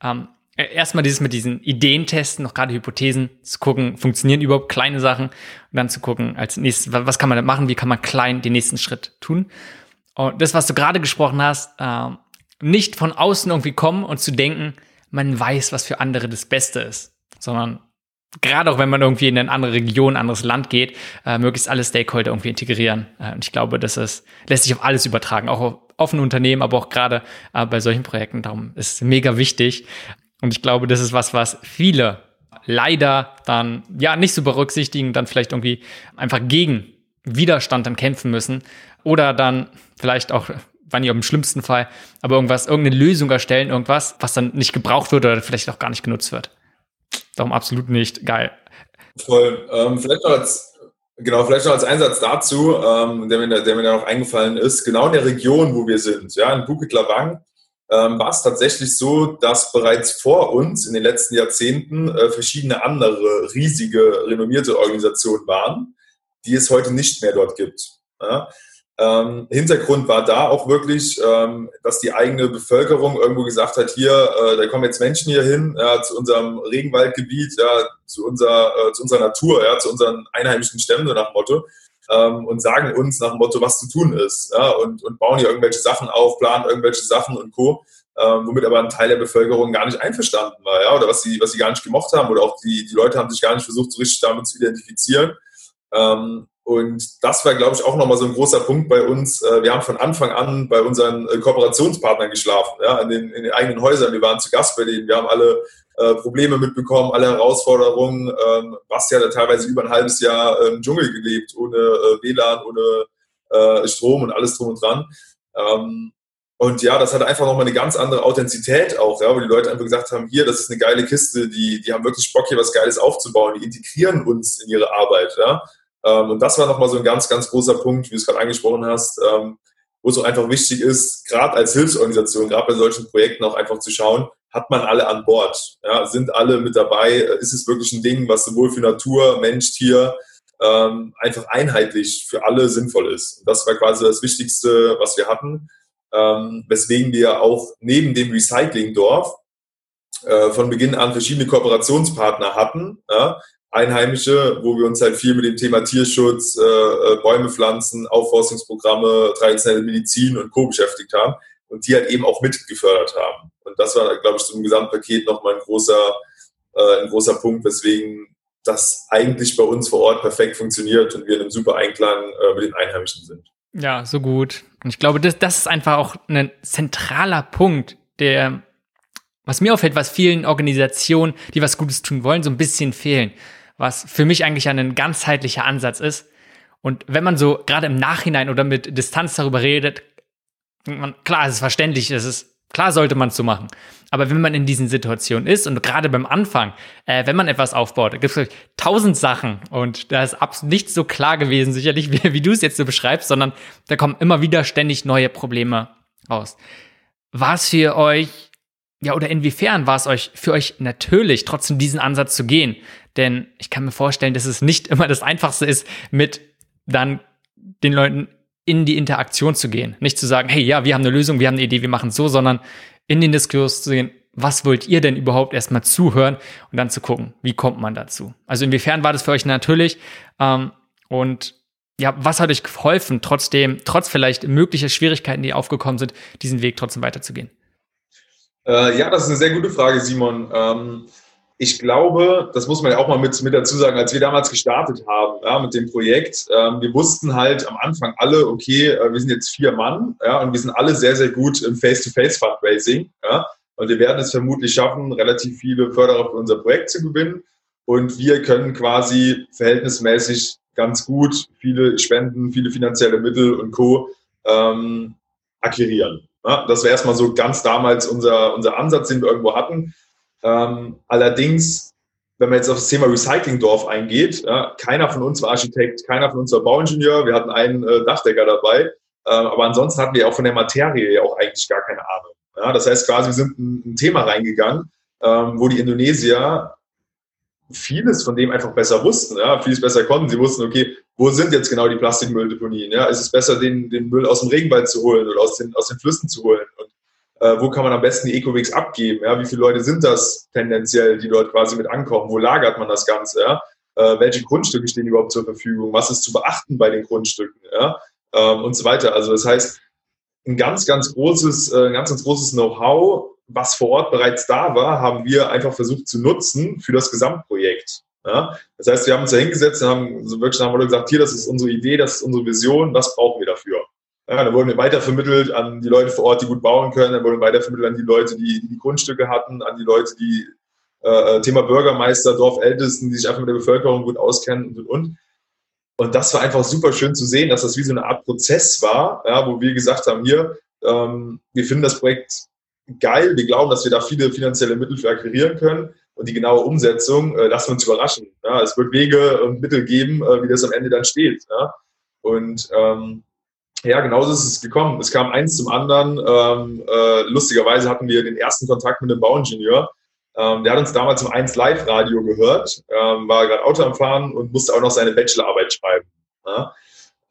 Ähm, erstmal dieses mit diesen Ideen testen, noch gerade Hypothesen, zu gucken, funktionieren überhaupt kleine Sachen und dann zu gucken, als nächstes, was kann man da machen, wie kann man klein den nächsten Schritt tun. Und das, was du gerade gesprochen hast, äh, nicht von außen irgendwie kommen und zu denken, man weiß, was für andere das Beste ist, sondern gerade auch wenn man irgendwie in eine andere Region, ein anderes Land geht, äh, möglichst alle Stakeholder irgendwie integrieren. Äh, und ich glaube, das ist, lässt sich auf alles übertragen, auch auf, ein Unternehmen, aber auch gerade äh, bei solchen Projekten. Darum ist es mega wichtig. Und ich glaube, das ist was, was viele leider dann ja nicht so berücksichtigen, dann vielleicht irgendwie einfach gegen Widerstand dann kämpfen müssen oder dann vielleicht auch war nicht im schlimmsten Fall, aber irgendwas, irgendeine Lösung erstellen, irgendwas, was dann nicht gebraucht wird oder vielleicht auch gar nicht genutzt wird. Darum absolut nicht geil. Voll. Ähm, vielleicht noch als, genau, vielleicht noch als Einsatz dazu, ähm, der, mir, der mir da noch eingefallen ist, genau in der Region, wo wir sind, ja, in Bukit Lawang, ähm, war es tatsächlich so, dass bereits vor uns in den letzten Jahrzehnten äh, verschiedene andere riesige, renommierte Organisationen waren, die es heute nicht mehr dort gibt. Ja? Ähm, Hintergrund war da auch wirklich, ähm, dass die eigene Bevölkerung irgendwo gesagt hat, hier, äh, da kommen jetzt Menschen hier hin, ja, zu unserem Regenwaldgebiet, ja, zu, unserer, äh, zu unserer Natur, ja, zu unseren einheimischen Stämmen nach Motto ähm, und sagen uns nach Motto, was zu tun ist ja, und, und bauen hier irgendwelche Sachen auf, planen irgendwelche Sachen und Co., ähm, womit aber ein Teil der Bevölkerung gar nicht einverstanden war, ja, oder was sie, was sie gar nicht gemocht haben oder auch die, die Leute haben sich gar nicht versucht, so richtig damit zu identifizieren. Ähm, und das war, glaube ich, auch nochmal so ein großer Punkt bei uns. Äh, wir haben von Anfang an bei unseren äh, Kooperationspartnern geschlafen, ja, in den, in den eigenen Häusern. Wir waren zu Gast bei denen. Wir haben alle äh, Probleme mitbekommen, alle Herausforderungen. Ähm, Bastian hat teilweise über ein halbes Jahr im Dschungel gelebt, ohne äh, WLAN, ohne äh, Strom und alles drum und dran. Ähm, und ja, das hat einfach nochmal eine ganz andere Authentizität auch, ja, wo die Leute einfach gesagt haben, hier, das ist eine geile Kiste, die, die haben wirklich Bock, hier was Geiles aufzubauen, die integrieren uns in ihre Arbeit, ja. Ähm, und das war nochmal so ein ganz, ganz großer Punkt, wie du es gerade angesprochen hast, ähm, wo es auch einfach wichtig ist, gerade als Hilfsorganisation, gerade bei solchen Projekten auch einfach zu schauen, hat man alle an Bord? Ja, sind alle mit dabei? Ist es wirklich ein Ding, was sowohl für Natur, Mensch, Tier ähm, einfach einheitlich für alle sinnvoll ist? Das war quasi das Wichtigste, was wir hatten, weswegen wir auch neben dem Recyclingdorf äh, von Beginn an verschiedene Kooperationspartner hatten, ja, Einheimische, wo wir uns halt viel mit dem Thema Tierschutz, äh, äh, Bäume pflanzen, Aufforstungsprogramme, traditionelle Medizin und Co. beschäftigt haben und die halt eben auch mitgefördert haben. Und das war, glaube ich, so im Gesamtpaket nochmal ein großer, äh, ein großer Punkt, weswegen das eigentlich bei uns vor Ort perfekt funktioniert und wir in einem super Einklang äh, mit den Einheimischen sind. Ja, so gut. Und ich glaube, das, das ist einfach auch ein zentraler Punkt, der, was mir auffällt, was vielen Organisationen, die was Gutes tun wollen, so ein bisschen fehlen was für mich eigentlich ein ganzheitlicher Ansatz ist. Und wenn man so gerade im Nachhinein oder mit Distanz darüber redet, man, klar, es ist verständlich, es ist klar, sollte man es so machen. Aber wenn man in diesen Situationen ist und gerade beim Anfang, äh, wenn man etwas aufbaut, gibt es tausend Sachen und da ist absolut nicht so klar gewesen, sicherlich, <laughs> wie, wie du es jetzt so beschreibst, sondern da kommen immer wieder ständig neue Probleme raus. War es für euch, ja, oder inwiefern war es euch für euch natürlich, trotzdem diesen Ansatz zu gehen? Denn ich kann mir vorstellen, dass es nicht immer das Einfachste ist, mit dann den Leuten in die Interaktion zu gehen. Nicht zu sagen, hey, ja, wir haben eine Lösung, wir haben eine Idee, wir machen es so, sondern in den Diskurs zu gehen, was wollt ihr denn überhaupt erstmal zuhören und dann zu gucken, wie kommt man dazu? Also inwiefern war das für euch natürlich? Ähm, und ja, was hat euch geholfen, trotzdem, trotz vielleicht möglicher Schwierigkeiten, die aufgekommen sind, diesen Weg trotzdem weiterzugehen? Äh, ja, das ist eine sehr gute Frage, Simon. Ähm, ich glaube, das muss man ja auch mal mit, mit dazu sagen, als wir damals gestartet haben ja, mit dem Projekt, ähm, wir wussten halt am Anfang alle, okay, äh, wir sind jetzt vier Mann ja, und wir sind alle sehr, sehr gut im Face-to-Face-Fundraising. Ja, und wir werden es vermutlich schaffen, relativ viele Förderer für unser Projekt zu gewinnen. Und wir können quasi verhältnismäßig ganz gut viele Spenden, viele finanzielle Mittel und Co. Ähm, akquirieren. Ja, das wäre erstmal so ganz damals unser, unser Ansatz, den wir irgendwo hatten. Ähm, allerdings wenn man jetzt auf das Thema Recyclingdorf eingeht, ja, keiner von uns war Architekt, keiner von uns war Bauingenieur, wir hatten einen äh, Dachdecker dabei, äh, aber ansonsten hatten wir auch von der Materie auch eigentlich gar keine Ahnung. Ja, das heißt quasi, wir sind ein, ein Thema reingegangen, ähm, wo die Indonesier vieles von dem einfach besser wussten, ja, vieles besser konnten. Sie wussten, okay, wo sind jetzt genau die Plastikmülldeponien? Ja, ist es besser, den, den Müll aus dem Regenwald zu holen oder aus den, aus den Flüssen zu holen? Und äh, wo kann man am besten die Ecowegs abgeben? Ja, wie viele Leute sind das tendenziell, die dort quasi mit ankommen? Wo lagert man das Ganze? Ja? Äh, welche Grundstücke stehen überhaupt zur Verfügung? Was ist zu beachten bei den Grundstücken? Ja? Ähm, und so weiter. Also das heißt, ein ganz, ganz großes, äh, ganz, ganz großes Know-how was vor Ort bereits da war, haben wir einfach versucht zu nutzen für das Gesamtprojekt. Ja? Das heißt, wir haben uns da hingesetzt und haben so wirklich haben wir gesagt, hier, das ist unsere Idee, das ist unsere Vision, was brauchen wir dafür? Ja, dann wurden wir weitervermittelt an die Leute vor Ort, die gut bauen können, dann wurden wir weitervermittelt an die Leute, die die, Grundstücke hatten, an die Leute, die äh, Thema Bürgermeister, Dorfältesten, die sich einfach mit der Bevölkerung gut auskennen und und und. Und das war einfach super schön zu sehen, dass das wie so eine Art Prozess war, ja, wo wir gesagt haben, hier, ähm, wir finden das Projekt geil. Wir glauben, dass wir da viele finanzielle Mittel für akquirieren können. Und die genaue Umsetzung äh, lassen wir uns überraschen. Ja, es wird Wege und Mittel geben, äh, wie das am Ende dann steht. Ja. Und ähm, ja, genauso ist es gekommen. Es kam eins zum anderen. Ähm, äh, lustigerweise hatten wir den ersten Kontakt mit einem Bauingenieur. Ähm, der hat uns damals im 1 Live Radio gehört, ähm, war gerade Auto am Fahren und musste auch noch seine Bachelorarbeit schreiben. Ja.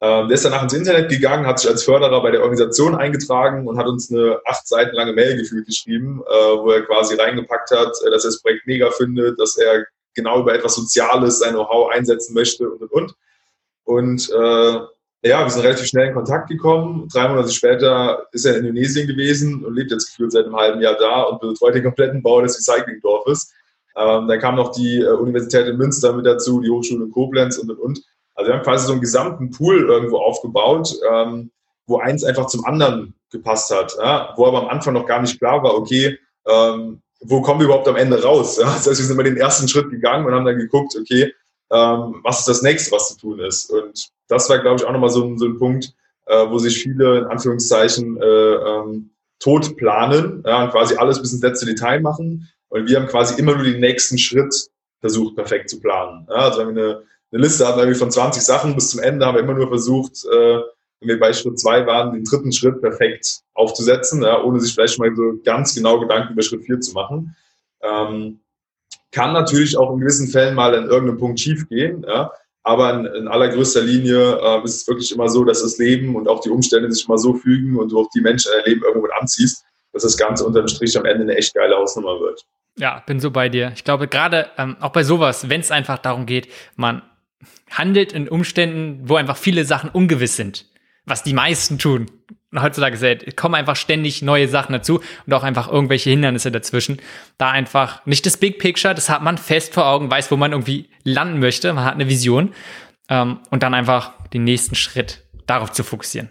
Ähm, der ist danach ins Internet gegangen, hat sich als Förderer bei der Organisation eingetragen und hat uns eine acht Seiten lange Mail gefühlt geschrieben, äh, wo er quasi reingepackt hat, äh, dass er das Projekt mega findet, dass er genau über etwas Soziales sein Know-how einsetzen möchte und und und. Und äh, ja, wir sind relativ schnell in Kontakt gekommen. Drei Monate später ist er in Indonesien gewesen und lebt jetzt gefühlt seit einem halben Jahr da und betreut den kompletten Bau des Recyclingdorfes. Ähm, dann kam noch die äh, Universität in Münster mit dazu, die Hochschule in Koblenz und und und. Also wir haben quasi so einen gesamten Pool irgendwo aufgebaut, ähm, wo eins einfach zum anderen gepasst hat, ja? wo aber am Anfang noch gar nicht klar war, okay, ähm, wo kommen wir überhaupt am Ende raus? Ja? Das heißt, wir sind mal den ersten Schritt gegangen und haben dann geguckt, okay, ähm, was ist das nächste, was zu tun ist? Und das war, glaube ich, auch nochmal so ein, so ein Punkt, äh, wo sich viele in Anführungszeichen äh, ähm, tot planen ja, und quasi alles bis ins letzte Detail machen. Und wir haben quasi immer nur den nächsten Schritt versucht, perfekt zu planen. Ja, also wenn wir eine eine Liste hatten irgendwie von 20 Sachen bis zum Ende, haben wir immer nur versucht, äh, wenn wir bei Schritt zwei waren, den dritten Schritt perfekt aufzusetzen, ja, ohne sich vielleicht mal so ganz genau Gedanken über Schritt vier zu machen. Ähm, kann natürlich auch in gewissen Fällen mal an irgendeinem Punkt schief gehen, ja, aber in, in allergrößter Linie äh, ist es wirklich immer so, dass das Leben und auch die Umstände sich immer so fügen und du auch die Menschen in dein Leben irgendwo anziehst, dass das Ganze unterm Strich am Ende eine echt geile Hausnummer wird. Ja, bin so bei dir. Ich glaube, gerade ähm, auch bei sowas, wenn es einfach darum geht, man handelt in Umständen, wo einfach viele Sachen ungewiss sind. Was die meisten tun. Und heutzutage ist, kommen einfach ständig neue Sachen dazu und auch einfach irgendwelche Hindernisse dazwischen. Da einfach nicht das Big Picture, das hat man fest vor Augen, weiß, wo man irgendwie landen möchte, man hat eine Vision ähm, und dann einfach den nächsten Schritt darauf zu fokussieren.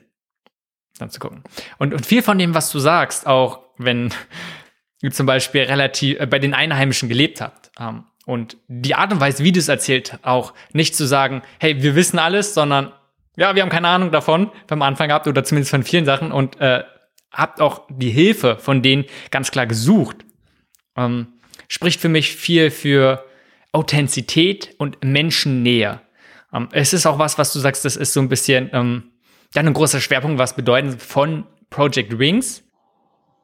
Dann zu gucken. Und, und viel von dem, was du sagst, auch wenn <laughs> ihr zum Beispiel relativ äh, bei den Einheimischen gelebt habt, ähm, und die Art und Weise, wie du es erzählt, auch nicht zu sagen, hey, wir wissen alles, sondern ja, wir haben keine Ahnung davon vom Anfang gehabt oder zumindest von vielen Sachen und äh, habt auch die Hilfe von denen ganz klar gesucht. Ähm, spricht für mich viel für Authentizität und Menschennähe. Ähm, es ist auch was, was du sagst, das ist so ein bisschen ähm, ja, ein großer Schwerpunkt, was bedeuten von Project Wings.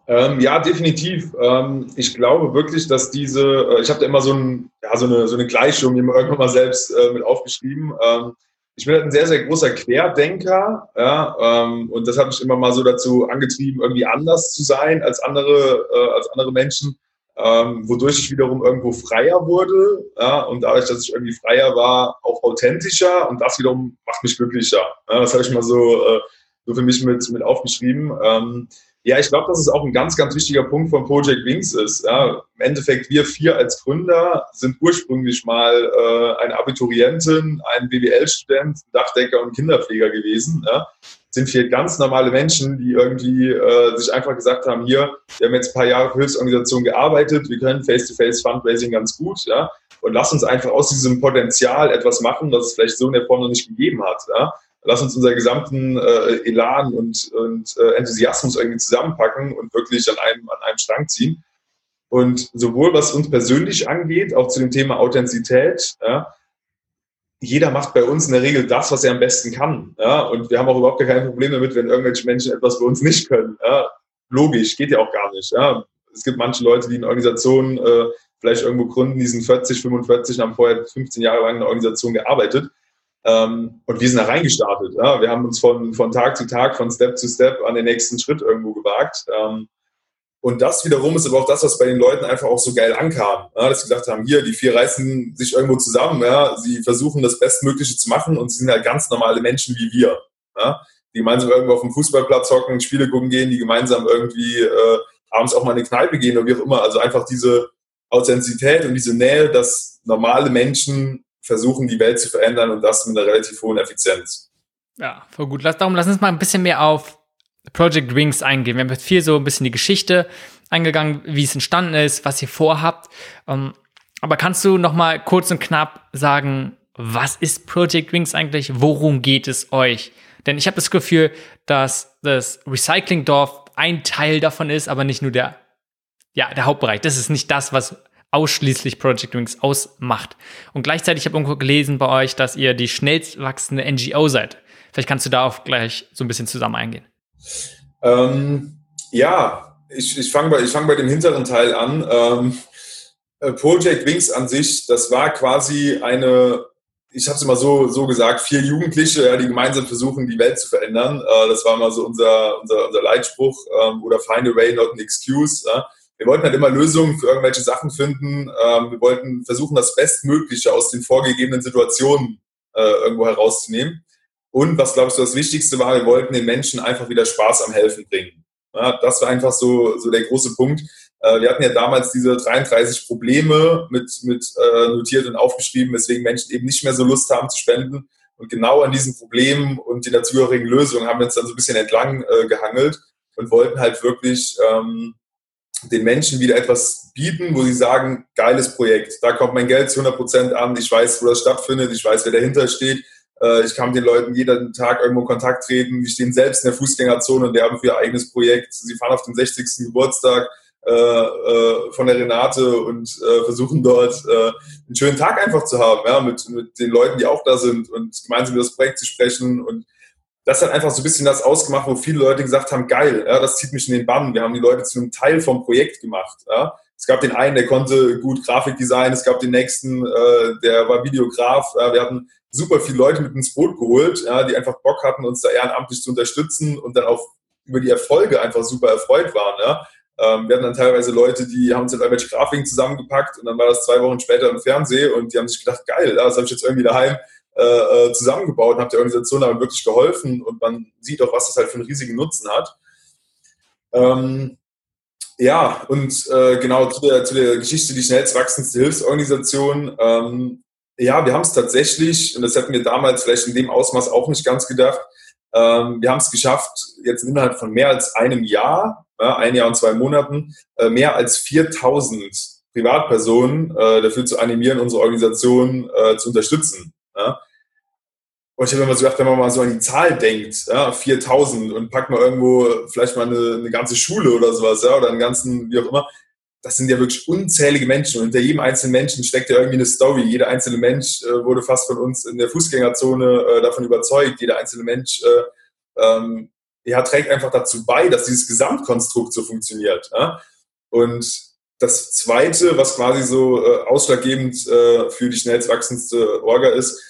Ähm, ja, definitiv. Ähm, ich glaube wirklich, dass diese, äh, ich habe da immer so, ein, ja, so, eine, so eine Gleichung mir irgendwann mal selbst äh, mit aufgeschrieben. Ähm, ich bin halt ein sehr, sehr großer Querdenker, ja, ähm, und das hat mich immer mal so dazu angetrieben, irgendwie anders zu sein als andere, äh, als andere Menschen, ähm, wodurch ich wiederum irgendwo freier wurde, ja, und dadurch, dass ich irgendwie freier war, auch authentischer und das wiederum macht mich glücklicher. Ja, das habe ich mal so, äh, so für mich mit, mit aufgeschrieben. Ähm, ja, ich glaube, dass es auch ein ganz, ganz wichtiger Punkt von Project Wings ist. Ja, Im Endeffekt, wir vier als Gründer sind ursprünglich mal äh, eine Abiturientin, ein BWL-Student, Dachdecker und Kinderpfleger gewesen. Ja. Sind vier ganz normale Menschen, die irgendwie äh, sich einfach gesagt haben, hier, wir haben jetzt ein paar Jahre für Hilfsorganisationen gearbeitet, wir können Face-to-Face-Fundraising ganz gut, ja, und lass uns einfach aus diesem Potenzial etwas machen, das es vielleicht so in der Form noch nicht gegeben hat. Ja lass uns unseren gesamten äh, Elan und, und äh, Enthusiasmus irgendwie zusammenpacken und wirklich an einem, an einem Strang ziehen. Und sowohl was uns persönlich angeht, auch zu dem Thema Authentizität, ja, jeder macht bei uns in der Regel das, was er am besten kann. Ja? Und wir haben auch überhaupt kein Problem damit, wenn irgendwelche Menschen etwas bei uns nicht können. Ja? Logisch, geht ja auch gar nicht. Ja? Es gibt manche Leute, die in Organisationen äh, vielleicht irgendwo gründen, die sind 40, 45 und haben vorher 15 Jahre lang in einer Organisation gearbeitet. Ähm, und wir sind da reingestartet. Ja? Wir haben uns von, von Tag zu Tag, von Step zu Step an den nächsten Schritt irgendwo gewagt. Ähm, und das wiederum ist aber auch das, was bei den Leuten einfach auch so geil ankam. Ja, dass sie gesagt haben, hier, die vier reißen sich irgendwo zusammen, ja, sie versuchen das Bestmögliche zu machen und sie sind halt ganz normale Menschen wie wir. Ja, die gemeinsam irgendwo auf dem Fußballplatz hocken, Spiele gucken gehen, die gemeinsam irgendwie äh, abends auch mal in eine Kneipe gehen oder wie auch immer. Also einfach diese Authentizität und diese Nähe, dass normale Menschen versuchen, die Welt zu verändern und das mit einer relativ hohen Effizienz. Ja, voll gut. Lass, darum lass uns mal ein bisschen mehr auf Project Wings eingehen. Wir haben jetzt viel so ein bisschen die Geschichte eingegangen, wie es entstanden ist, was ihr vorhabt. Ähm, aber kannst du noch mal kurz und knapp sagen, was ist Project Wings eigentlich? Worum geht es euch? Denn ich habe das Gefühl, dass das Recyclingdorf ein Teil davon ist, aber nicht nur der, ja, der Hauptbereich. Das ist nicht das, was ausschließlich Project Wings ausmacht. Und gleichzeitig habe ich irgendwo gelesen bei euch, dass ihr die schnellst wachsende NGO seid. Vielleicht kannst du da auch gleich so ein bisschen zusammen eingehen. Ähm, ja, ich, ich fange bei, fang bei dem hinteren Teil an. Ähm, äh, Project Wings an sich, das war quasi eine, ich habe es immer so, so gesagt, vier Jugendliche, ja, die gemeinsam versuchen, die Welt zu verändern. Äh, das war immer so unser, unser, unser Leitspruch ähm, oder Find a way, not an excuse. Ja. Wir wollten halt immer Lösungen für irgendwelche Sachen finden. Ähm, wir wollten versuchen, das Bestmögliche aus den vorgegebenen Situationen äh, irgendwo herauszunehmen. Und was glaubst du das Wichtigste war, wir wollten den Menschen einfach wieder Spaß am Helfen bringen. Das war einfach so, so der große Punkt. Äh, wir hatten ja damals diese 33 Probleme mit, mit äh, notiert und aufgeschrieben, weswegen Menschen eben nicht mehr so Lust haben zu spenden. Und genau an diesen Problemen und den dazugehörigen Lösungen haben wir uns dann so ein bisschen entlang äh, gehangelt und wollten halt wirklich ähm, den Menschen wieder etwas bieten, wo sie sagen, geiles Projekt, da kommt mein Geld zu 100 Prozent an, ich weiß, wo das stattfindet, ich weiß, wer dahinter steht, äh, ich kann mit den Leuten jeden Tag irgendwo in Kontakt treten. Wir stehen selbst in der Fußgängerzone und werben für ihr eigenes Projekt. Sie fahren auf den 60. Geburtstag äh, äh, von der Renate und versuchen dort einen schönen Tag einfach zu haben, ja, mit, mit den Leuten, die auch da sind und gemeinsam über das Projekt zu sprechen. Und das hat einfach so ein bisschen das ausgemacht, wo viele Leute gesagt haben, geil, ja, das zieht mich in den Bann. Wir haben die Leute zu einem Teil vom Projekt gemacht. Ja. Es gab den einen, der konnte gut Grafikdesign, es gab den nächsten, äh, der war Videograf. Ja, wir hatten super viele Leute mit ins Boot geholt, ja, die einfach Bock hatten, uns da ehrenamtlich zu unterstützen und dann auch über die Erfolge einfach super erfreut waren. Ja. Ähm, wir hatten dann teilweise Leute, die haben uns dann irgendwelche Grafiken zusammengepackt und dann war das zwei Wochen später im Fernsehen und die haben sich gedacht, geil, das habe ich jetzt irgendwie daheim äh, äh zusammengebaut und habe der Organisation damit wirklich geholfen und man sieht auch, was das halt für einen riesigen Nutzen hat. Ähm, ja, und äh, genau zu der, zu der Geschichte, die schnellst wachsendste Hilfsorganisation. Ähm, ja, wir haben es tatsächlich, und das hätten wir damals vielleicht in dem Ausmaß auch nicht ganz gedacht, ähm, wir haben es geschafft, jetzt innerhalb von mehr als einem Jahr, ja, ein Jahr und zwei Monaten, äh, mehr als 4000 Privatpersonen äh, dafür zu animieren, unsere Organisation äh, zu unterstützen. Ja. Und ich habe immer so gedacht, wenn man mal so an die Zahl denkt, ja, 4000 und packt mal irgendwo vielleicht mal eine, eine ganze Schule oder sowas, ja, oder einen ganzen, wie auch immer, das sind ja wirklich unzählige Menschen und hinter jedem einzelnen Menschen steckt ja irgendwie eine Story. Jeder einzelne Mensch äh, wurde fast von uns in der Fußgängerzone äh, davon überzeugt. Jeder einzelne Mensch äh, ähm, ja, trägt einfach dazu bei, dass dieses Gesamtkonstrukt so funktioniert. Ja? Und das Zweite, was quasi so äh, ausschlaggebend äh, für die schnellst wachsendste Orga ist,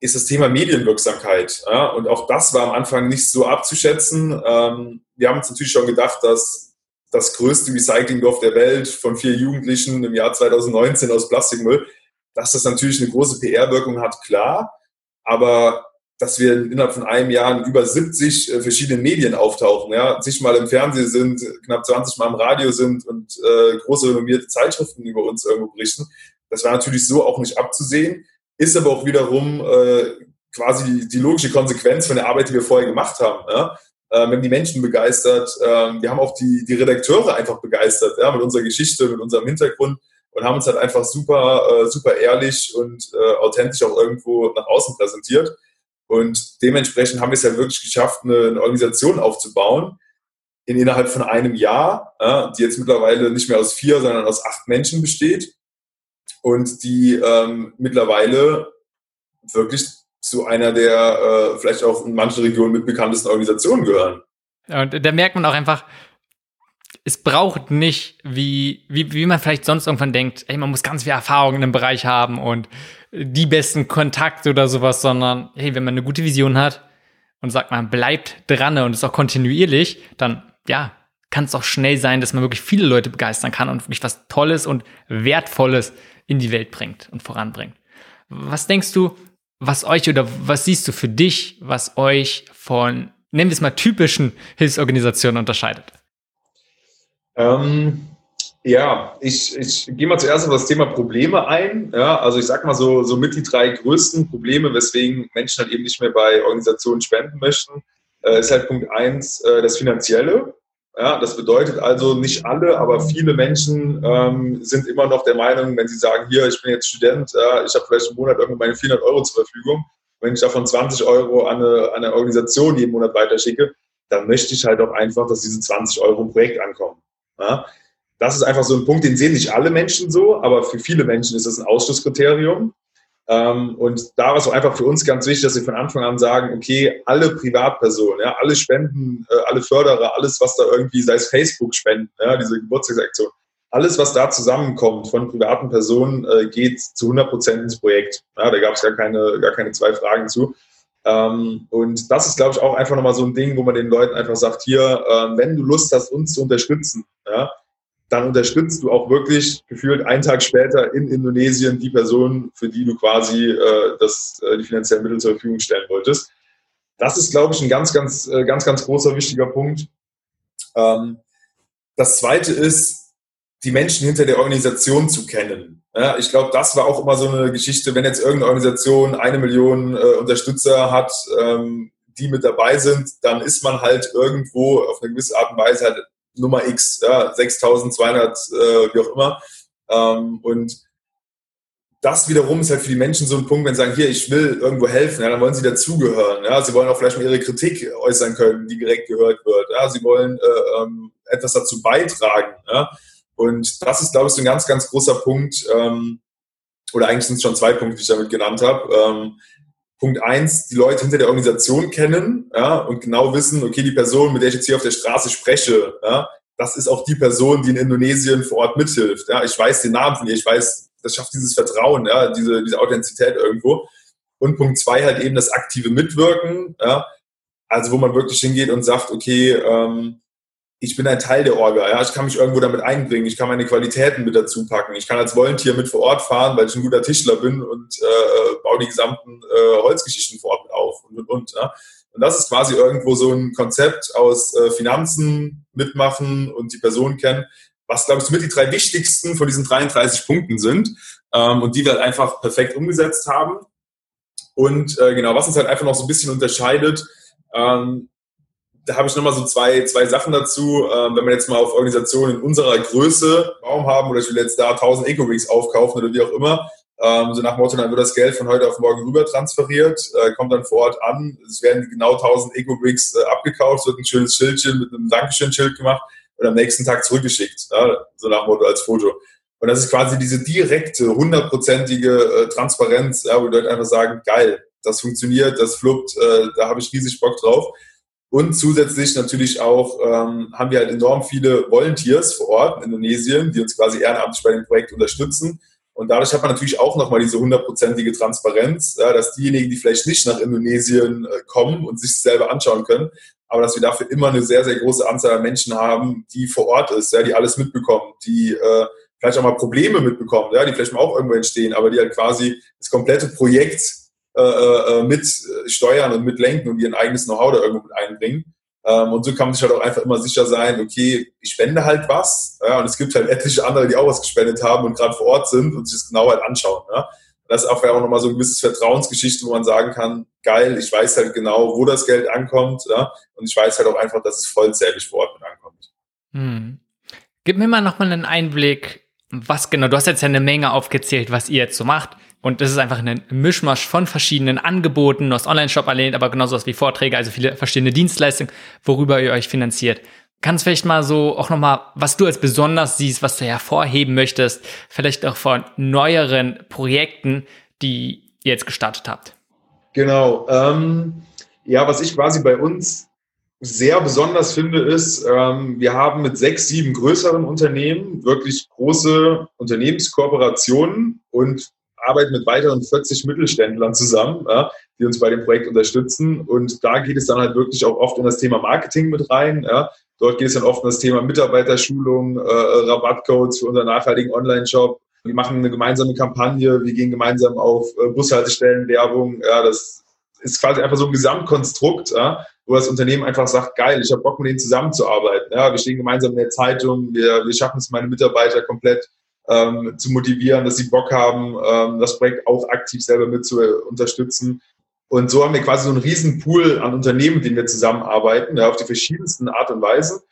ist das Thema Medienwirksamkeit. Ja? Und auch das war am Anfang nicht so abzuschätzen. Ähm, wir haben uns natürlich schon gedacht, dass das größte Recyclingdorf der Welt von vier Jugendlichen im Jahr 2019 aus Plastikmüll. Dass das natürlich eine große PR-Wirkung hat, klar. Aber dass wir innerhalb von einem Jahr in über 70 äh, verschiedenen Medien auftauchen, ja, sich mal im Fernsehen sind, knapp 20 Mal im Radio sind und äh, große renommierte Zeitschriften über uns irgendwo berichten. Das war natürlich so auch nicht abzusehen, ist aber auch wiederum äh, quasi die logische Konsequenz von der Arbeit, die wir vorher gemacht haben. Ja? äh, wir haben die Menschen begeistert, äh, wir haben auch die, die Redakteure einfach begeistert, ja, mit unserer Geschichte, mit unserem Hintergrund und haben uns halt einfach super, äh, super ehrlich und äh, authentisch auch irgendwo nach außen präsentiert. Und dementsprechend haben wir es ja wirklich geschafft, eine, eine Organisation aufzubauen, in innerhalb von einem Jahr, ja, die jetzt mittlerweile nicht mehr aus vier, sondern aus acht Menschen besteht und die ähm, mittlerweile wirklich zu einer der äh, vielleicht auch in manchen Regionen mit bekanntesten Organisationen gehören. Und da merkt man auch einfach, es braucht nicht, wie, wie, wie man vielleicht sonst irgendwann denkt, ey, man muss ganz viel Erfahrung in einem Bereich haben und die besten Kontakte oder sowas, sondern hey, wenn man eine gute Vision hat und sagt, man bleibt dran und ist auch kontinuierlich, dann ja, kann es auch schnell sein, dass man wirklich viele Leute begeistern kann und wirklich was Tolles und Wertvolles in die Welt bringt und voranbringt. Was denkst du, was euch oder was siehst du für dich, was euch von, nennen wir es mal, typischen Hilfsorganisationen unterscheidet? Ähm, ja, ich, ich gehe mal zuerst auf das Thema Probleme ein. Ja, also ich sag mal so, so mit die drei größten Probleme, weswegen Menschen halt eben nicht mehr bei Organisationen spenden möchten, äh, ist halt Punkt eins äh, das Finanzielle. Ja, das bedeutet also nicht alle, aber viele Menschen ähm, sind immer noch der Meinung, wenn sie sagen, hier, ich bin jetzt Student, äh, ich habe vielleicht im Monat irgendwie meine 400 Euro zur Verfügung, wenn ich davon 20 Euro an eine, an eine Organisation jeden Monat weiterschicke, dann möchte ich halt auch einfach, dass diese 20 Euro im Projekt ankommen. Ja? Das ist einfach so ein Punkt, den sehen nicht alle Menschen so, aber für viele Menschen ist das ein Ausschlusskriterium. Ähm, und da war es auch einfach für uns ganz wichtig, dass wir von Anfang an sagen, okay, alle Privatpersonen, ja, alle Spenden, äh, alle Förderer, alles, was da irgendwie, sei es Facebook-Spenden, ja, diese Geburtstagsaktion, alles, was da zusammenkommt von privaten Personen, äh, geht zu 100 Prozent ins Projekt. Ja, da gab es gar keine, gar keine zwei Fragen zu. Ähm, und das ist, glaube ich, auch einfach nochmal so ein Ding, wo man den Leuten einfach sagt, hier, äh, wenn du Lust hast, uns zu unterstützen, ja, dann unterstützt du auch wirklich gefühlt einen Tag später in Indonesien die Person, für die du quasi äh, das, äh, die finanziellen Mittel zur Verfügung stellen wolltest. Das ist, glaube ich, ein ganz, ganz, äh, ganz, ganz großer, wichtiger Punkt. Ähm, das zweite ist, die Menschen hinter der Organisation zu kennen. Ja, ich glaube, das war auch immer so eine Geschichte, wenn jetzt irgendeine Organisation eine Million äh, Unterstützer hat, ähm, die mit dabei sind, dann ist man halt irgendwo auf eine gewisse Art und Weise halt Nummer X, ja, 6200, äh, wie auch immer. Ähm, und das wiederum ist halt für die Menschen so ein Punkt, wenn sie sagen, hier, ich will irgendwo helfen, ja, dann wollen sie dazugehören. Ja, sie wollen auch vielleicht mal ihre Kritik äußern können, die direkt gehört wird. Ja, sie wollen äh, ähm, etwas dazu beitragen. Ja. Und das ist, glaube ich, so ein ganz, ganz großer Punkt, ähm, oder eigentlich sind es schon zwei Punkte, die ich damit genannt habe. Ähm, Punkt eins, die Leute hinter der Organisation kennen ja, und genau wissen, okay, die Person, mit der ich jetzt hier auf der Straße spreche, ja, das ist auch die Person, die in Indonesien vor Ort mithilft. Ja. Ich weiß den Namen von ihr, ich weiß, das schafft dieses Vertrauen, ja, diese, diese Authentizität irgendwo. Und Punkt zwei halt eben das aktive Mitwirken, ja, also wo man wirklich hingeht und sagt, okay, ähm, ich bin ein Teil der Orga. Ja? Ich kann mich irgendwo damit einbringen. Ich kann meine Qualitäten mit dazu packen. Ich kann als Volunteer mit vor Ort fahren, weil ich ein guter Tischler bin und äh, baue die gesamten äh, Holzgeschichten vor Ort mit auf und und und. Ja? Und das ist quasi irgendwo so ein Konzept aus äh, Finanzen mitmachen und die Person kennen, was, glaube ich, mit die drei wichtigsten von diesen 33 Punkten sind ähm, und die wir halt einfach perfekt umgesetzt haben. Und äh, genau, was uns halt einfach noch so ein bisschen unterscheidet, ähm, da habe ich nochmal so zwei, zwei Sachen dazu. Ähm, wenn wir jetzt mal auf Organisationen in unserer Größe Raum haben oder ich will jetzt da 1000 Eco-Weeks aufkaufen oder wie auch immer, ähm, so nach Motto, dann wird das Geld von heute auf morgen rüber transferiert, äh, kommt dann vor Ort an, es werden genau 1000 Eco-Weeks äh, abgekauft, wird ein schönes Schildchen mit einem Dankeschön-Schild gemacht und am nächsten Tag zurückgeschickt, ja, so nach Motto als Foto. Und das ist quasi diese direkte, hundertprozentige äh, Transparenz, ja, wo die Leute einfach sagen, geil, das funktioniert, das fluppt, äh, da habe ich riesig Bock drauf. Und zusätzlich natürlich auch ähm, haben wir halt enorm viele Volunteers vor Ort in Indonesien, die uns quasi ehrenamtlich bei dem Projekt unterstützen. Und dadurch hat man natürlich auch nochmal diese hundertprozentige Transparenz, ja, dass diejenigen, die vielleicht nicht nach Indonesien äh, kommen und sich selber anschauen können, aber dass wir dafür immer eine sehr, sehr große Anzahl an Menschen haben, die vor Ort ist, ja, die alles mitbekommen, die äh, vielleicht auch mal Probleme mitbekommen, ja, die vielleicht mal auch irgendwo entstehen, aber die halt quasi das komplette Projekt äh, äh, mit steuern und mit lenken und ihren eigenes Know-how da irgendwo mit einbringen. Ähm, und so kann man sich halt auch einfach immer sicher sein, okay, ich spende halt was. Ja, und es gibt halt etliche andere, die auch was gespendet haben und gerade vor Ort sind und sich das genau halt anschauen. Ja. Das ist auch, auch nochmal so ein gewisses Vertrauensgeschichte, wo man sagen kann, geil, ich weiß halt genau, wo das Geld ankommt. Ja, und ich weiß halt auch einfach, dass es vollzählig vor Ort mit ankommt. Hm. Gib mir mal nochmal einen Einblick, was genau, du hast jetzt ja eine Menge aufgezählt, was ihr jetzt so macht. Und das ist einfach ein Mischmasch von verschiedenen Angeboten, du hast Online-Shop erlehnt, aber genauso was wie Vorträge, also viele verschiedene Dienstleistungen, worüber ihr euch finanziert. kannst vielleicht mal so auch nochmal, was du als besonders siehst, was du hervorheben möchtest, vielleicht auch von neueren Projekten, die ihr jetzt gestartet habt. Genau. Ähm, ja, was ich quasi bei uns sehr besonders finde, ist, ähm, wir haben mit sechs, sieben größeren Unternehmen wirklich große Unternehmenskooperationen und arbeiten mit weiteren 40 Mittelständlern zusammen, ja, die uns bei dem Projekt unterstützen. Und da geht es dann halt wirklich auch oft in das Thema Marketing mit rein. Ja. Dort geht es dann oft in das Thema Mitarbeiterschulung, äh, Rabattcodes für unseren nachhaltigen Online-Shop. Wir machen eine gemeinsame Kampagne, wir gehen gemeinsam auf äh, Bushaltestellen, Werbung. Ja, das ist quasi einfach so ein Gesamtkonstrukt, ja, wo das Unternehmen einfach sagt, geil, ich habe Bock mit denen zusammenzuarbeiten. Ja, wir stehen gemeinsam in der Zeitung, wir, wir schaffen es, meine Mitarbeiter komplett ähm, zu motivieren, dass sie Bock haben, ähm, das Projekt auch aktiv selber mit zu äh, unterstützen. Und so haben wir quasi so einen riesen Pool an Unternehmen, mit denen wir zusammenarbeiten, ja, auf die verschiedensten Art und Weise.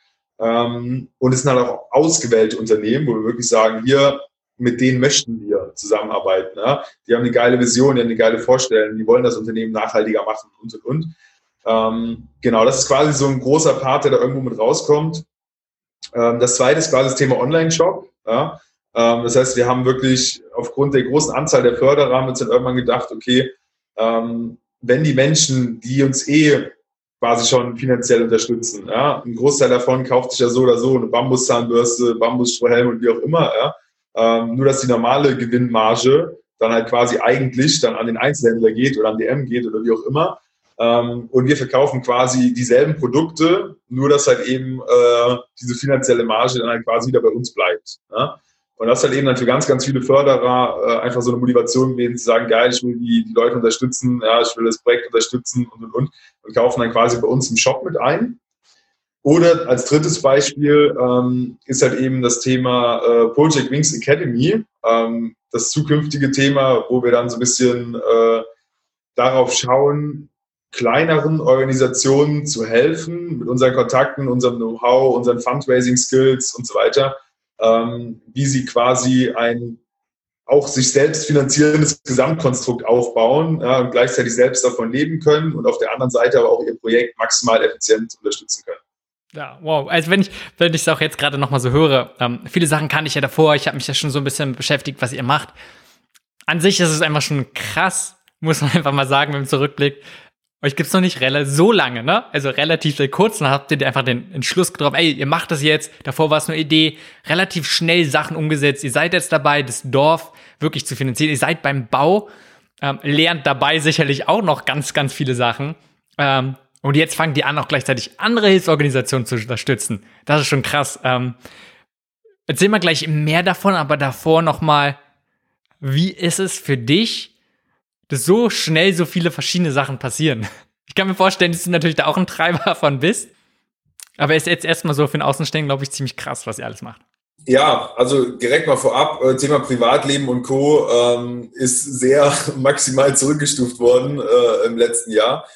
Ähm, und es sind halt auch ausgewählte Unternehmen, wo wir wirklich sagen, hier, mit denen möchten wir zusammenarbeiten. Ja. Die haben eine geile Vision, die haben eine geile Vorstellung, die wollen das Unternehmen nachhaltiger machen und, und, und. Ähm, genau, das ist quasi so ein großer Part, der da irgendwo mit rauskommt. Ähm, das zweite ist quasi das Thema Online-Shop. Ja. Ähm, das heißt, wir haben wirklich aufgrund der großen Anzahl der Förderer haben uns dann irgendwann gedacht, okay, ähm, wenn die Menschen, die uns eh quasi schon finanziell unterstützen, ja, ein Großteil davon kauft sich ja so oder so eine Bambuszahnbürste, Bambusstrohhelm und wie auch immer, ja, ähm, nur dass die normale Gewinnmarge dann halt quasi eigentlich dann an den Einzelhändler geht oder an DM geht oder wie auch immer. Und wir verkaufen quasi dieselben Produkte, nur dass halt eben äh, diese finanzielle Marge dann halt quasi wieder bei uns bleibt. Ja? Und das ist halt eben dann für ganz, ganz viele Förderer äh, einfach so eine Motivation gewesen, zu sagen, geil, ich will die, die Leute unterstützen, ja, ich will das Projekt unterstützen und, und, und, und kaufen dann quasi bei uns im Shop mit ein. Oder als drittes Beispiel ähm, ist halt eben das Thema äh, Project Wings Academy, ähm, das zukünftige Thema, wo wir dann so ein bisschen äh, darauf schauen, kleineren Organisationen zu helfen, mit unseren Kontakten, unserem Know-how, unseren Fundraising-Skills und so weiter, ähm, wie sie quasi ein auch sich selbst finanzierendes Gesamtkonstrukt aufbauen ja, und gleichzeitig selbst davon leben können und auf der anderen Seite aber auch ihr Projekt maximal effizient unterstützen können. Ja, wow. Also wenn ich wenn es auch jetzt gerade noch mal so höre, ähm, viele Sachen kannte ich ja davor. Ich habe mich ja schon so ein bisschen beschäftigt, was ihr macht. An sich ist es einfach schon krass, muss man <laughs> einfach mal sagen, wenn man zurückblickt, euch gibt's noch nicht so lange, ne? Also relativ kurz, dann habt ihr einfach den Entschluss getroffen, ey, ihr macht das jetzt, davor war es nur Idee, relativ schnell Sachen umgesetzt, ihr seid jetzt dabei, das Dorf wirklich zu finanzieren, ihr seid beim Bau, ähm, lernt dabei sicherlich auch noch ganz, ganz viele Sachen. Ähm, und jetzt fangt ihr an, auch gleichzeitig andere Hilfsorganisationen zu unterstützen. Das ist schon krass. Ähm, erzähl mal gleich mehr davon, aber davor noch mal, wie ist es für dich, dass so schnell so viele verschiedene Sachen passieren. <laughs> Ich kann mir vorstellen, dass du natürlich da auch ein Treiber <laughs> von bist. Aber ist jetzt erstmal so für den Außenstehenden, glaube ich, ziemlich krass, was ihr alles macht. Ja, also direkt mal vorab, äh, Thema Privatleben und Co. Ähm, ist sehr <laughs> maximal zurückgestuft worden äh, im letzten Jahr.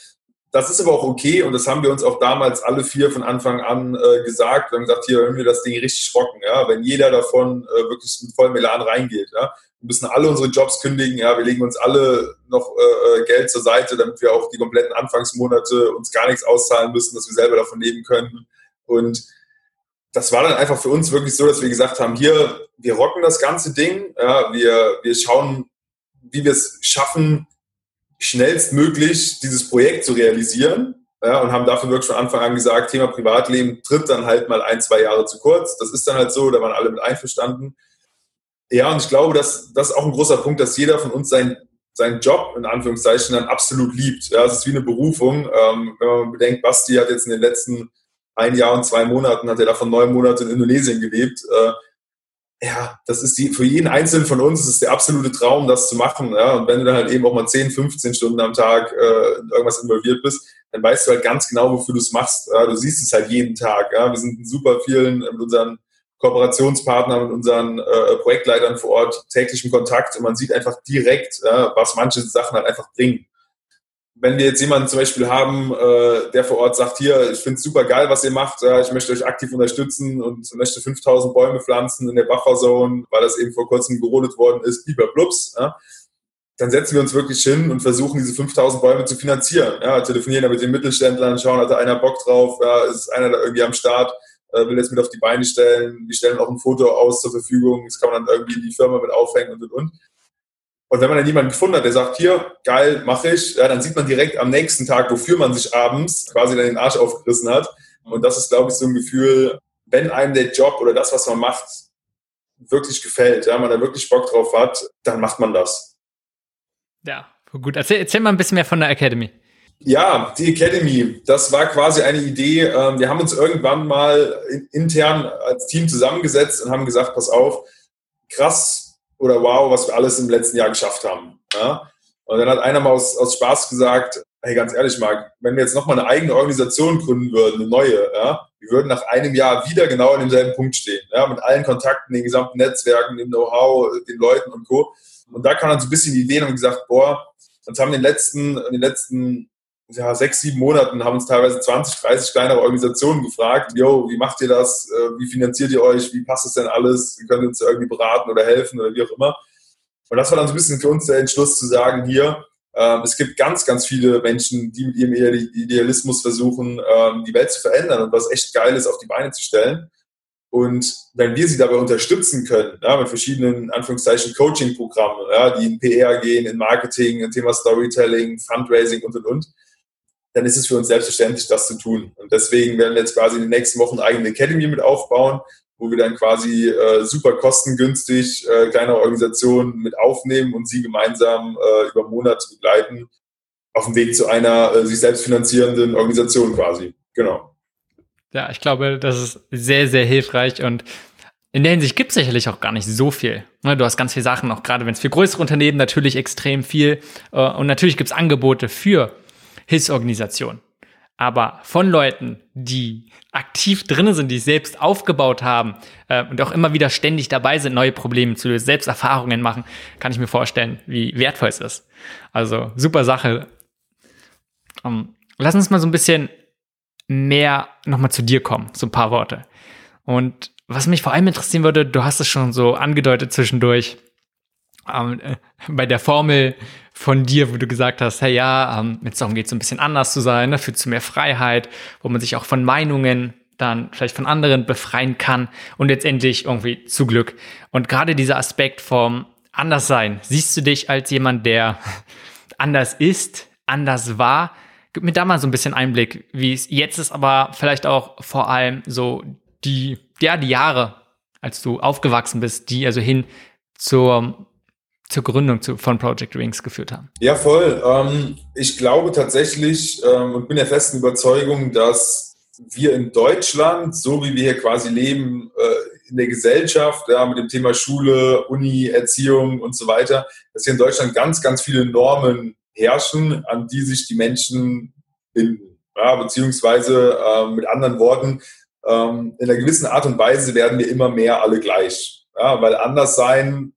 Das ist aber auch okay und das haben wir uns auch damals alle vier von Anfang an äh, gesagt. Wir haben gesagt, hier hören wir das Ding richtig rocken, ja, wenn jeder davon äh, wirklich mit vollem Elan reingeht. Ja. Wir müssen alle unsere Jobs kündigen, ja, wir legen uns alle noch äh, äh, Geld zur Seite, damit wir auch die kompletten Anfangsmonate uns gar nichts auszahlen müssen, dass wir selber davon leben können. Und das war dann einfach für uns wirklich so, dass wir gesagt haben, hier, wir rocken das ganze Ding, ja, wir, wir schauen, wie wir es schaffen, schnellstmöglich dieses Projekt zu realisieren. Ja, und haben dafür wirklich von Anfang an gesagt, Thema Privatleben tritt dann halt mal ein, zwei Jahre zu kurz. Das ist dann halt so, da waren alle mit einverstanden. Ja, und ich glaube, dass das ist auch ein großer Punkt, dass jeder von uns sein, seinen Job in Anführungszeichen dann absolut liebt. Ja, es ist wie eine Berufung. Ähm, wenn man bedenkt, Basti hat jetzt in den letzten ein Jahr und zwei Monaten, hat er davon neun Monate in Indonesien gelebt. Äh, ja, das ist die, für jeden Einzelnen von uns ist der absolute Traum, das zu machen. Ja? Und wenn du dann halt eben auch mal 10, 15 Stunden am Tag äh, in irgendwas involviert bist, dann weißt du halt ganz genau, wofür du es machst. Ja? Du siehst es halt jeden Tag. Ja? Wir sind in super vielen mit unseren Kooperationspartnern, mit unseren äh, Projektleitern vor Ort täglich im Kontakt und man sieht einfach direkt, ja, was manche Sachen halt einfach bringen wenn wir jetzt jemanden zum Beispiel haben, äh, der vor Ort sagt, hier, ich finde es super geil, was ihr macht, ja, ich möchte euch aktiv unterstützen und möchte 5000 Bäume pflanzen in der Bufferzone, weil das eben vor kurzem gerodet worden ist, Blups, ja, dann setzen wir uns wirklich hin und versuchen, diese 5000 Bäume zu finanzieren. Ja, telefonieren da mit den Mittelständlern, schauen, hat da einer Bock drauf, ja, ist einer da irgendwie am Start, äh, will jetzt mit auf die Beine stellen, wir stellen auch ein Foto aus zur Verfügung, das kann man dann irgendwie in die Firma mit aufhängen und und und. Und wenn man dann jemanden gefunden hat, der sagt, hier, geil, mache ich, ja, dann sieht man direkt am nächsten Tag, wofür man sich abends quasi dann den Arsch aufgerissen hat. Und das ist, glaube ich, so ein Gefühl, wenn einem der Job oder das, was man macht, wirklich gefällt, ja, man da wirklich Bock drauf hat, dann macht man das. Ja, gut. Erzähl, erzähl mal ein bisschen mehr von der Academy. Ja, die Academy, das war quasi eine Idee. Ähm, wir haben uns irgendwann mal intern als Team zusammengesetzt und haben gesagt, pass auf, krass oder wow, was wir alles im letzten Jahr geschafft haben. Und dann hat einer mal aus, aus Spaß gesagt, hey, ganz ehrlich, Marc, wenn wir jetzt nochmal eine eigene Organisation gründen würden, eine neue, wir würden nach einem Jahr wieder genau an demselben Punkt stehen, mit allen Kontakten, den gesamten Netzwerken, dem Know-how, den Leuten und Co. Und da kam dann so ein bisschen die Idee und gesagt, boah, uns haben in den letzten, in den letzten ja, sechs, sieben Monaten haben uns teilweise 20, 30 kleinere Organisationen gefragt, yo, wie macht ihr das? Äh, wie finanziert ihr euch? Wie passt das denn alles? Wie könnt uns irgendwie beraten oder helfen oder wie auch immer? Und das war dann so ein bisschen für uns der Entschluss zu sagen, hier, ähm, es gibt ganz, ganz viele Menschen, die mit ihrem Idealismus versuchen, ähm, die Welt zu verändern und was echt geil ist, auf die Beine zu stellen. Und wenn wir sie dabei unterstützen können, ja, mit verschiedenen Anführungszeichen Coaching-Programmen, ja, die in PR gehen, in Marketing, in Thema Storytelling, Fundraising und und und, dann ist es für uns selbstverständlich, das zu tun. Und deswegen werden wir jetzt quasi in den nächsten Wochen eine eigene Academy mit aufbauen, wo wir dann quasi äh, super kostengünstig äh, kleine Organisationen mit aufnehmen und sie gemeinsam äh, über Monate begleiten, auf dem Weg zu einer äh, sich selbst finanzierenden Organisation quasi. Genau. Ja, ich glaube, das ist sehr, sehr hilfreich und in der Hinsicht gibt es sicherlich auch gar nicht so viel. Ne, du hast ganz viele Sachen, auch gerade wenn es für größere Unternehmen natürlich extrem viel. Äh, und natürlich gibt es Angebote für Hilfsorganisationen aber von Leuten, die aktiv drinnen sind, die es selbst aufgebaut haben äh, und auch immer wieder ständig dabei sind, neue Probleme zu lösen, selbst Erfahrungen machen, kann ich mir vorstellen, wie wertvoll es ist. Also super Sache. Um, ähm, lass uns mal so ein bisschen mehr nochmal zu dir kommen, so ein paar Worte. Und was mich vor allem interessieren würde, du hast es schon so angedeutet zwischendurch, ähm, äh, bei der Formel von dir, wo du gesagt hast, hey ja, ähm, jetzt darum geht es ein bisschen anders zu sein, ne, führt zu mehr Freiheit, wo man sich auch von Meinungen dann vielleicht von anderen befreien kann und letztendlich irgendwie zu Glück. Und gerade dieser Aspekt vom Anderssein, siehst du dich als jemand, der anders ist, anders war? Gib mir da mal so ein bisschen Einblick, wie es jetzt ist, aber vielleicht auch vor allem so die, ja, die Jahre, als du aufgewachsen bist, die also hin zur zur Gründung von Project Wings geführt haben? Ja, voll. Ähm, ich glaube tatsächlich ähm, und bin der festen Überzeugung, dass wir in Deutschland, so wie wir hier quasi leben, äh, in der Gesellschaft, ja, mit dem Thema Schule, Uni, Erziehung und so weiter, dass hier in Deutschland ganz, ganz viele Normen herrschen, an die sich die Menschen binden. Ja, beziehungsweise äh, mit anderen Worten, ähm, in einer gewissen Art und Weise werden wir immer mehr alle gleich. Ja, weil anders sein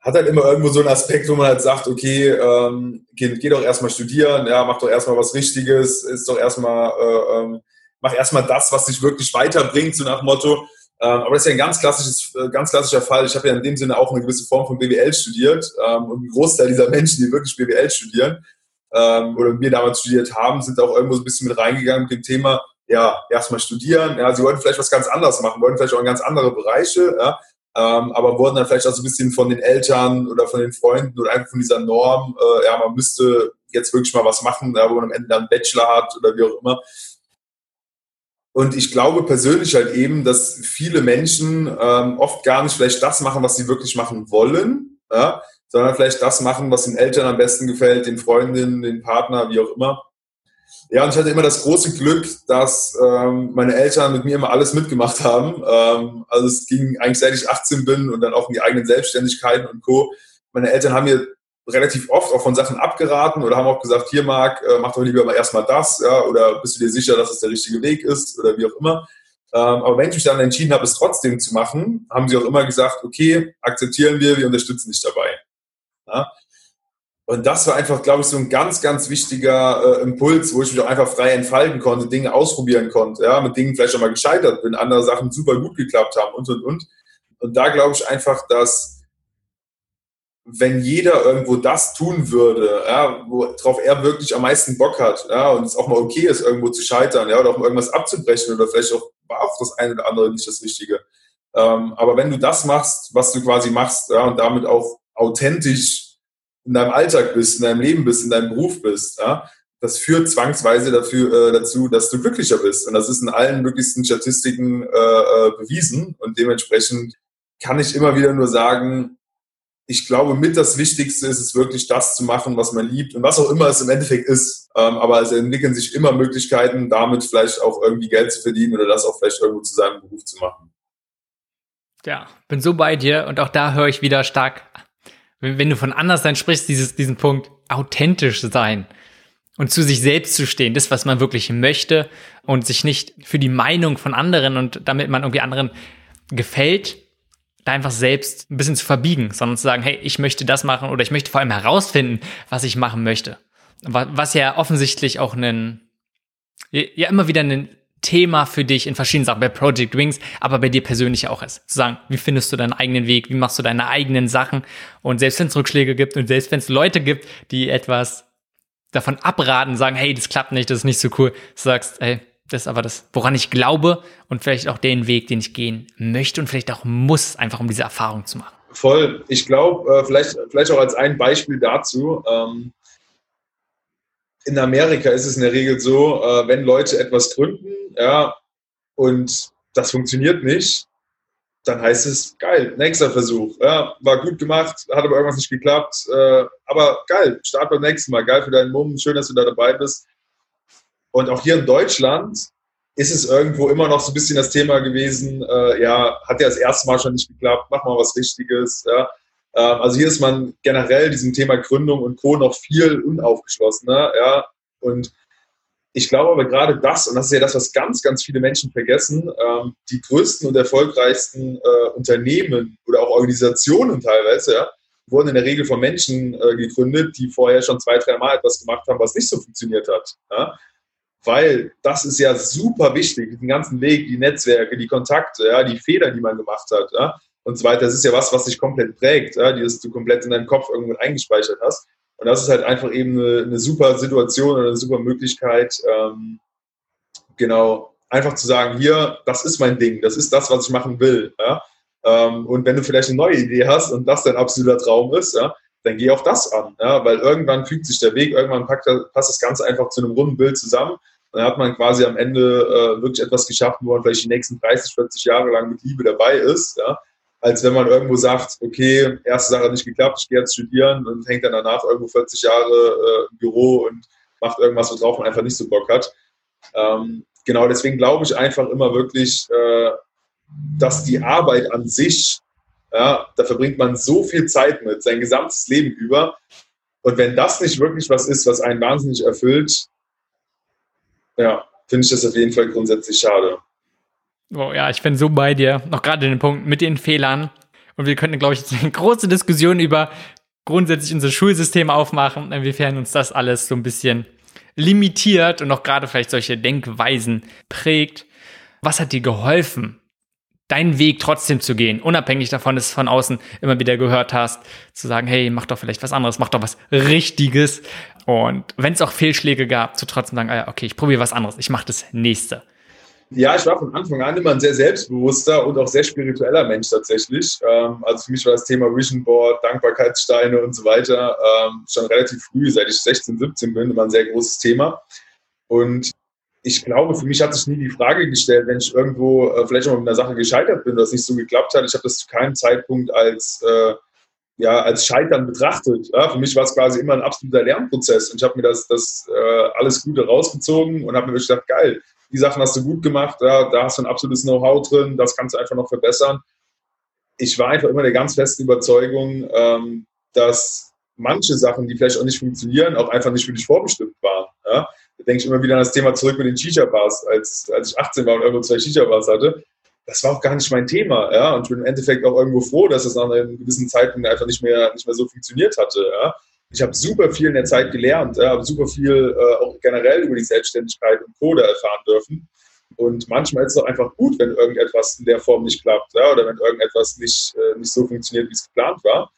hat halt immer irgendwo so einen Aspekt, wo man halt sagt, okay, ähm, geh, geh doch erstmal studieren, ja, mach doch erstmal was Richtiges, ist doch erstmal, äh, ähm, mach erstmal das, was dich wirklich weiterbringt, so nach Motto. Ähm, aber das ist ja ein ganz, klassisches, äh, ganz klassischer Fall. Ich habe ja in dem Sinne auch eine gewisse Form von BWL studiert ähm, und ein Großteil dieser Menschen, die wirklich BWL studieren ähm, oder wir damals studiert haben, sind auch irgendwo so ein bisschen mit reingegangen mit dem Thema, ja, erstmal studieren. Ja, sie wollten vielleicht was ganz anderes machen, wollten vielleicht auch in ganz andere Bereiche, ja, ähm, aber wurden dann vielleicht auch so ein bisschen von den Eltern oder von den Freunden oder einfach von dieser Norm, äh, ja, man müsste jetzt wirklich mal was machen, ja, wo man am Ende dann einen Bachelor hat oder wie auch immer. Und ich glaube persönlich halt eben, dass viele Menschen ähm, oft gar nicht vielleicht das machen, was sie wirklich machen wollen, ja, sondern vielleicht das machen, was den Eltern am besten gefällt, den Freundinnen, den Partner, wie auch immer. Ja, und ich hatte immer das große Glück, dass ähm, meine Eltern mit mir immer alles mitgemacht haben. Ähm, also es ging eigentlich seit ich 18 bin und dann auch in die eigenen Selbstständigkeiten und Co. Meine Eltern haben mir relativ oft auch von Sachen abgeraten oder haben auch gesagt, hier Marc, äh, mach doch lieber mal erstmal das, ja, oder bist du dir sicher, dass es der richtige Weg ist oder wie auch immer. Ähm, aber wenn ich mich dann entschieden habe, es trotzdem zu machen, haben sie auch immer gesagt, okay, akzeptieren wir, wir unterstützen dich dabei. Ja? Und das war einfach, glaube ich, so ein ganz, ganz wichtiger äh, Impuls, wo ich mich auch einfach frei entfalten konnte, Dinge ausprobieren konnte, ja, mit Dingen vielleicht auch mal gescheitert bin, andere Sachen super gut geklappt haben und, und, und. Und da glaube ich einfach, dass wenn jeder irgendwo das tun würde, ja, worauf er wirklich am meisten Bock hat, ja, und es auch mal okay ist, irgendwo zu scheitern, ja, oder auch mal irgendwas abzubrechen oder vielleicht auch war auch das eine oder andere nicht das Richtige. Ähm, aber wenn du das machst, was du quasi machst, ja, und damit auch authentisch in deinem Alltag bist, in deinem Leben bist, in deinem Beruf bist, ja, das führt zwangsweise dafür, äh, dazu, dass du glücklicher bist. Und das ist in allen möglichsten Statistiken äh, äh, bewiesen. Und dementsprechend kann ich immer wieder nur sagen, ich glaube, mit das Wichtigste ist es wirklich, das zu machen, was man liebt und was auch immer es im Endeffekt ist. Ähm, aber es entwickeln sich immer Möglichkeiten, damit vielleicht auch irgendwie Geld zu verdienen oder das auch vielleicht irgendwo zu seinem Beruf zu machen. Ja, bin so bei dir und auch da höre ich wieder stark, wenn, du von Anderssein sprichst, dieses, diesen Punkt authentisch sein und zu sich selbst zu stehen, das, was man wirklich möchte und sich nicht für die Meinung von anderen und damit man irgendwie anderen gefällt, da einfach selbst ein bisschen zu verbiegen, sondern zu sagen, hey, ich möchte das machen oder ich möchte vor allem herausfinden, was ich machen möchte. Was ja offensichtlich auch ein, ja immer wieder ein Thema für dich in verschiedenen Sachen, bei Project Wings, aber bei dir persönlich auch ist. Zu sagen, wie findest du deinen eigenen Weg, wie machst du deine eigenen Sachen und selbst wenn es Rückschläge gibt und selbst wenn es Leute gibt, die etwas davon abraten, sagen, hey, das klappt nicht, das ist nicht so cool, sagst, hey, das ist aber das, woran ich glaube und vielleicht auch den Weg, den ich gehen möchte und vielleicht auch muss, einfach um diese Erfahrung zu machen. Voll. Ich glaube, äh, vielleicht, vielleicht auch als ein Beispiel dazu. Ähm, in Amerika ist es in der Regel so, äh, wenn Leute etwas gründen, ja, und das funktioniert nicht, dann heißt es, geil, nächster Versuch. Ja, war gut gemacht, hat aber irgendwas nicht geklappt. Äh, aber geil, start beim nächsten Mal. Geil für deinen Mumm, schön, dass du da dabei bist. Und auch hier in Deutschland ist es irgendwo immer noch so ein bisschen das Thema gewesen, äh, ja, hat ja das erste Mal schon nicht geklappt, mach mal was Richtiges. Ja. Ähm, also hier ist man generell diesem Thema Gründung und Co. noch viel unaufgeschlossener. Ja. Und ich glaube aber gerade das, und das ist ja das, was ganz, ganz viele Menschen vergessen, ähm, die größten und erfolgreichsten äh, Unternehmen oder auch Organisationen teilweise, ja, wurden in der Regel von Menschen äh, gegründet, die vorher schon zwei, drei Mal etwas gemacht haben, was nicht so funktioniert hat. Ja? Weil das ist ja super wichtig, den ganzen Weg, die Netzwerke, die Kontakte, ja, die Fehler, die man gemacht hat ja, und so weiter. Das ist ja was, was dich komplett prägt, ja, die du komplett in deinem Kopf irgendwo eingespeichert hast. Und das ist halt einfach eben eine, eine super Situation oder eine super Möglichkeit, ähm, genau, einfach zu sagen, hier, das ist mein Ding, das ist das, was ich machen will. Ja? Ähm, und wenn du vielleicht eine neue Idee hast und das dein absoluter Traum ist, ja, dann geh auch das an, ja? weil irgendwann fügt sich der Weg, irgendwann packt, passt das Ganze einfach zu einem runden Bild zusammen. Dann hat man quasi am Ende äh, wirklich etwas geschafft, wo man vielleicht die nächsten 30, 40 Jahre lang mit Liebe dabei ist. Ja? Als wenn man irgendwo sagt, okay, erste Sache hat nicht geklappt, ich gehe jetzt studieren und hängt dann danach irgendwo 40 Jahre äh, im Büro und macht irgendwas, worauf man einfach nicht so Bock hat. Ähm, genau, deswegen glaube ich einfach immer wirklich, äh, dass die Arbeit an sich, ja, da verbringt man so viel Zeit mit, sein gesamtes Leben über. Und wenn das nicht wirklich was ist, was einen wahnsinnig erfüllt, ja, finde ich das auf jeden Fall grundsätzlich schade. Oh ja, ich bin so bei dir. Noch gerade den Punkt mit den Fehlern. Und wir könnten, glaube ich, jetzt eine große Diskussion über grundsätzlich unser Schulsystem aufmachen, inwiefern uns das alles so ein bisschen limitiert und auch gerade vielleicht solche Denkweisen prägt. Was hat dir geholfen, deinen Weg trotzdem zu gehen, unabhängig davon, dass du von außen immer wieder gehört hast, zu sagen, hey, mach doch vielleicht was anderes, mach doch was Richtiges. Und wenn es auch Fehlschläge gab, zu trotzdem sagen, ah okay, ich probiere was anderes, ich mache das nächste. Ja, ich war von Anfang an immer ein sehr selbstbewusster und auch sehr spiritueller Mensch tatsächlich. Ähm, also für mich war das Thema Vision Board, Dankbarkeitssteine und so weiter ähm, schon relativ früh, seit ich 16, 17 bin, immer ein sehr großes Thema. Und ich glaube, für mich hat sich nie die Frage gestellt, wenn ich irgendwo äh, vielleicht auch mit einer Sache gescheitert bin, dass nicht so geklappt hat. Ich habe das zu keinem Zeitpunkt als äh, ja, als Scheitern betrachtet. Ja, für mich war es quasi immer ein absoluter Lernprozess und ich habe mir das, das äh, alles Gute rausgezogen und habe mir gedacht, geil, die Sachen hast du gut gemacht, ja, da hast du ein absolutes Know-how drin, das kannst du einfach noch verbessern. Ich war einfach immer der ganz festen Überzeugung, ähm, dass manche Sachen, die vielleicht auch nicht funktionieren, auch einfach nicht für dich vorbestimmt waren. Ja. Da denke ich immer wieder an das Thema zurück mit den Shisha-Bars, als, als ich 18 war und irgendwo zwei Shisha-Bars hatte. Das war auch gar nicht mein Thema, ja. Und ich bin im Endeffekt auch irgendwo froh, dass es nach einem gewissen Zeitpunkt einfach nicht mehr, nicht mehr so funktioniert hatte, ja ich habe super viel in der Zeit gelernt, ja, habe super viel äh, auch generell über die Selbstständigkeit und Code erfahren dürfen. Und manchmal ist es auch einfach gut, wenn irgendetwas in der Form nicht klappt ja, oder wenn irgendetwas nicht, äh, nicht so funktioniert, wie es geplant war.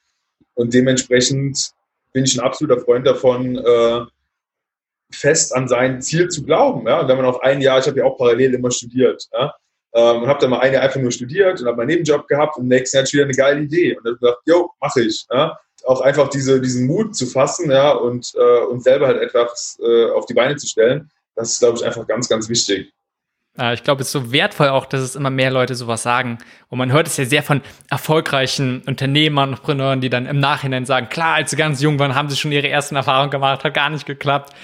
Und dementsprechend bin ich ein absoluter Freund davon, äh, fest an sein Ziel zu glauben. Ja? Und wenn man auch ein Jahr, ich habe ja auch parallel immer studiert, ja? Ähm, und habe dann mal ein Jahr einfach nur studiert und habe meinen Nebenjob gehabt und im nächsten Jahr wieder eine geile Idee. Und dann gedacht, jo, mache ich. Ja? Auch einfach diese, diesen Mut zu fassen ja, und, äh, und selber halt etwas äh, auf die Beine zu stellen, das ist, glaube ich, einfach ganz, ganz wichtig. Ich glaube, es ist so wertvoll auch, dass es immer mehr Leute sowas sagen. Und man hört es ja sehr von erfolgreichen Unternehmern, Entrepreneuren, die dann im Nachhinein sagen, klar, als sie ganz jung waren, haben sie schon ihre ersten Erfahrungen gemacht, hat gar nicht geklappt.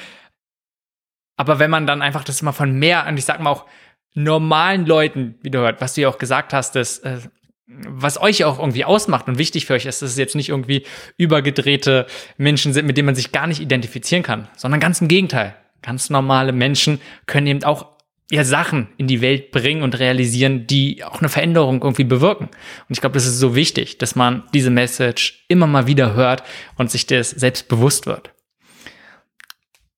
Aber wenn man dann einfach das immer von mehr, und ich sag mal auch normalen Leuten wieder hört, was du ja auch gesagt hast, dass, äh, was euch auch irgendwie ausmacht und wichtig für euch ist, dass es jetzt nicht irgendwie übergedrehte Menschen sind, mit denen man sich gar nicht identifizieren kann, sondern ganz im Gegenteil. Ganz normale Menschen können eben auch ja, Sachen in die Welt bringen und realisieren, die auch eine Veränderung irgendwie bewirken. Und ich glaube, das ist so wichtig, dass man diese Message immer mal wieder hört und sich das selbst bewusst wird.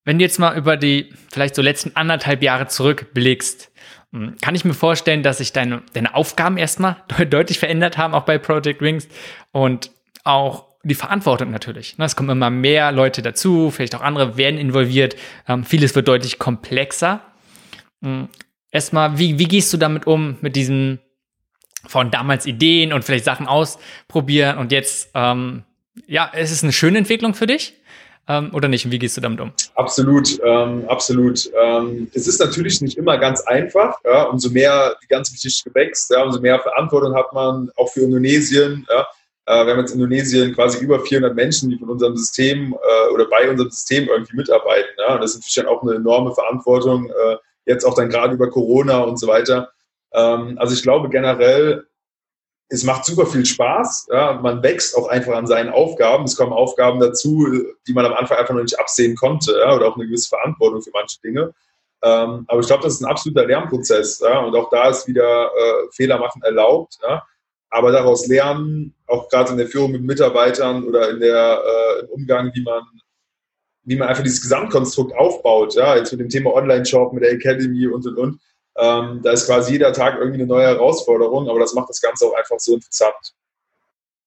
Wenn du jetzt mal über die vielleicht so letzten anderthalb Jahre zurückblickst, kann ich mir vorstellen, dass sich deine, deine Aufgaben erstmal <laughs> deutlich verändert haben, auch bei Project Wings und auch die Verantwortung natürlich. Ne, es kommen immer mehr Leute dazu, vielleicht auch andere werden involviert. Ähm, vieles wird deutlich komplexer. Hm, erstmal, wie, wie gehst du damit um, mit diesen von damals Ideen und vielleicht Sachen ausprobieren und jetzt, ähm, ja, ist es eine schöne Entwicklung für dich? Ähm, oder nicht? Und wie gehst du damit um? Absolut, ähm, absolut. Ähm, es ist natürlich nicht immer ganz einfach. Ja? Umso mehr die ganze Geschichte wächst, ja, umso mehr Verantwortung hat man, auch für Indonesien. Ja? Äh, wir haben jetzt in Indonesien quasi über 400 Menschen, die von unserem System äh, oder bei unserem System irgendwie mitarbeiten. Ja? Und das ist natürlich dann auch eine enorme Verantwortung. Äh, jetzt auch dann gerade über Corona und so weiter. Ähm, also ich glaube generell, es macht super viel Spaß. Ja, man wächst auch einfach an seinen Aufgaben. Es kommen Aufgaben dazu, die man am Anfang einfach noch nicht absehen konnte ja, oder auch eine gewisse Verantwortung für manche Dinge. Ähm, aber ich glaube, das ist ein absoluter Lernprozess. Ja, und auch da ist wieder äh, Fehler machen erlaubt. Aber daraus lernen, auch gerade in der Führung mit Mitarbeitern oder in der, äh, im Umgang, wie man wie man einfach dieses Gesamtkonstrukt aufbaut, jetzt mit dem Thema Online-Shop, mit der Academy und und und. Ähm, da ist quasi jeder Tag irgendwie eine neue Herausforderung, aber das macht das Ganze auch einfach so interessant.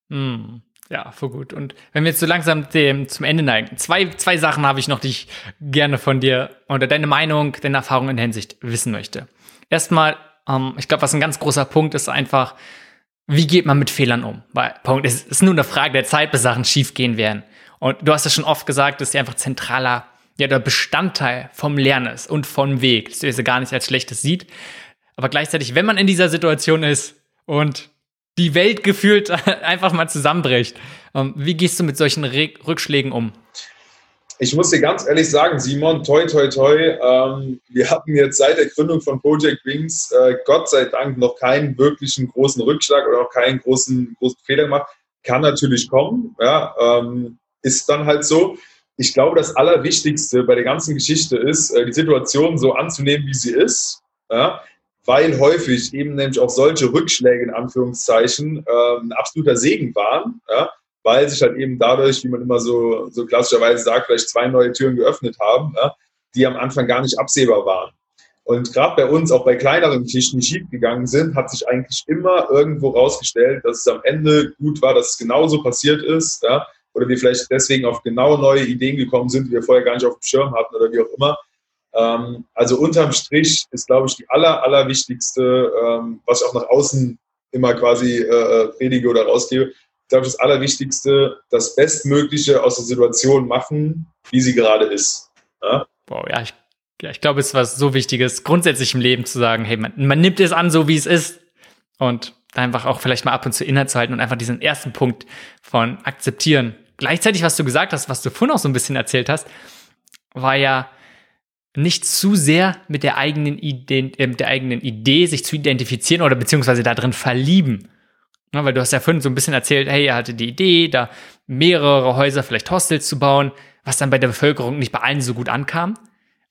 Mm, ja, voll gut. Und wenn wir jetzt so langsam dem, zum Ende neigen, zwei, zwei Sachen habe ich noch, die ich gerne von dir oder deine Meinung, deine Erfahrung in Hinsicht wissen möchte. Erstmal, ähm, ich glaube, was ein ganz großer Punkt ist einfach, wie geht man mit Fehlern um? Weil, Punkt, es ist nur eine Frage der Zeit, bis Sachen schiefgehen werden. Und du hast ja schon oft gesagt, dass sie einfach zentraler, ja, der Bestandteil vom Lernen ist und vom Weg, dass du sie gar nicht als schlechtes sieht. Aber gleichzeitig, wenn man in dieser Situation ist und die Welt gefühlt <laughs> einfach mal zusammenbricht, ähm, wie gehst du mit solchen Rückschlägen um? Ich muss dir ganz ehrlich sagen, Simon, toi, toi, toi, ähm, wir hatten jetzt seit der Gründung von Project Wings äh, Gott sei Dank noch keinen wirklichen großen Rückschlag oder auch keinen großen, großen Fehler gemacht. Kann natürlich kommen, ja, ähm, ist dann halt so. Ich glaube, das Allerwichtigste bei der ganzen Geschichte ist, äh, die Situation so anzunehmen, wie sie ist. Ja? Weil häufig eben nämlich auch solche Rückschläge in Anführungszeichen äh, ein absoluter Segen waren, ja? weil sich halt eben dadurch, wie man immer so, so klassischerweise sagt, vielleicht zwei neue Türen geöffnet haben, ja? die am Anfang gar nicht absehbar waren. Und gerade bei uns, auch bei kleineren Geschichten, die schief gegangen sind, hat sich eigentlich immer irgendwo rausgestellt, dass es am Ende gut war, dass es genauso passiert ist. Ja? Oder wir vielleicht deswegen auf genau neue Ideen gekommen sind, die wir vorher gar nicht auf dem Schirm hatten oder wie auch immer. Ähm, also unterm Strich ist, glaube ich, die aller, allerwichtigste, ähm, was ich auch nach außen immer quasi äh, äh, predige oder rausgebe, ich glaube, das Allerwichtigste, das Bestmögliche aus der Situation machen, wie sie gerade ist. Ja? Wow, ja, ich, ja, ich glaube, es ist was so Wichtiges, grundsätzlich im Leben zu sagen, hey, man, man nimmt es an, so wie es ist. Und einfach auch vielleicht mal ab und zu innezuhalten und einfach diesen ersten Punkt von akzeptieren, gleichzeitig, was du gesagt hast, was du vorhin auch so ein bisschen erzählt hast, war ja nicht zu sehr mit der eigenen Idee, äh, mit der eigenen Idee sich zu identifizieren oder beziehungsweise darin verlieben. Ja, weil du hast ja vorhin so ein bisschen erzählt, hey, er hatte die Idee, da mehrere Häuser, vielleicht Hostels zu bauen, was dann bei der Bevölkerung nicht bei allen so gut ankam.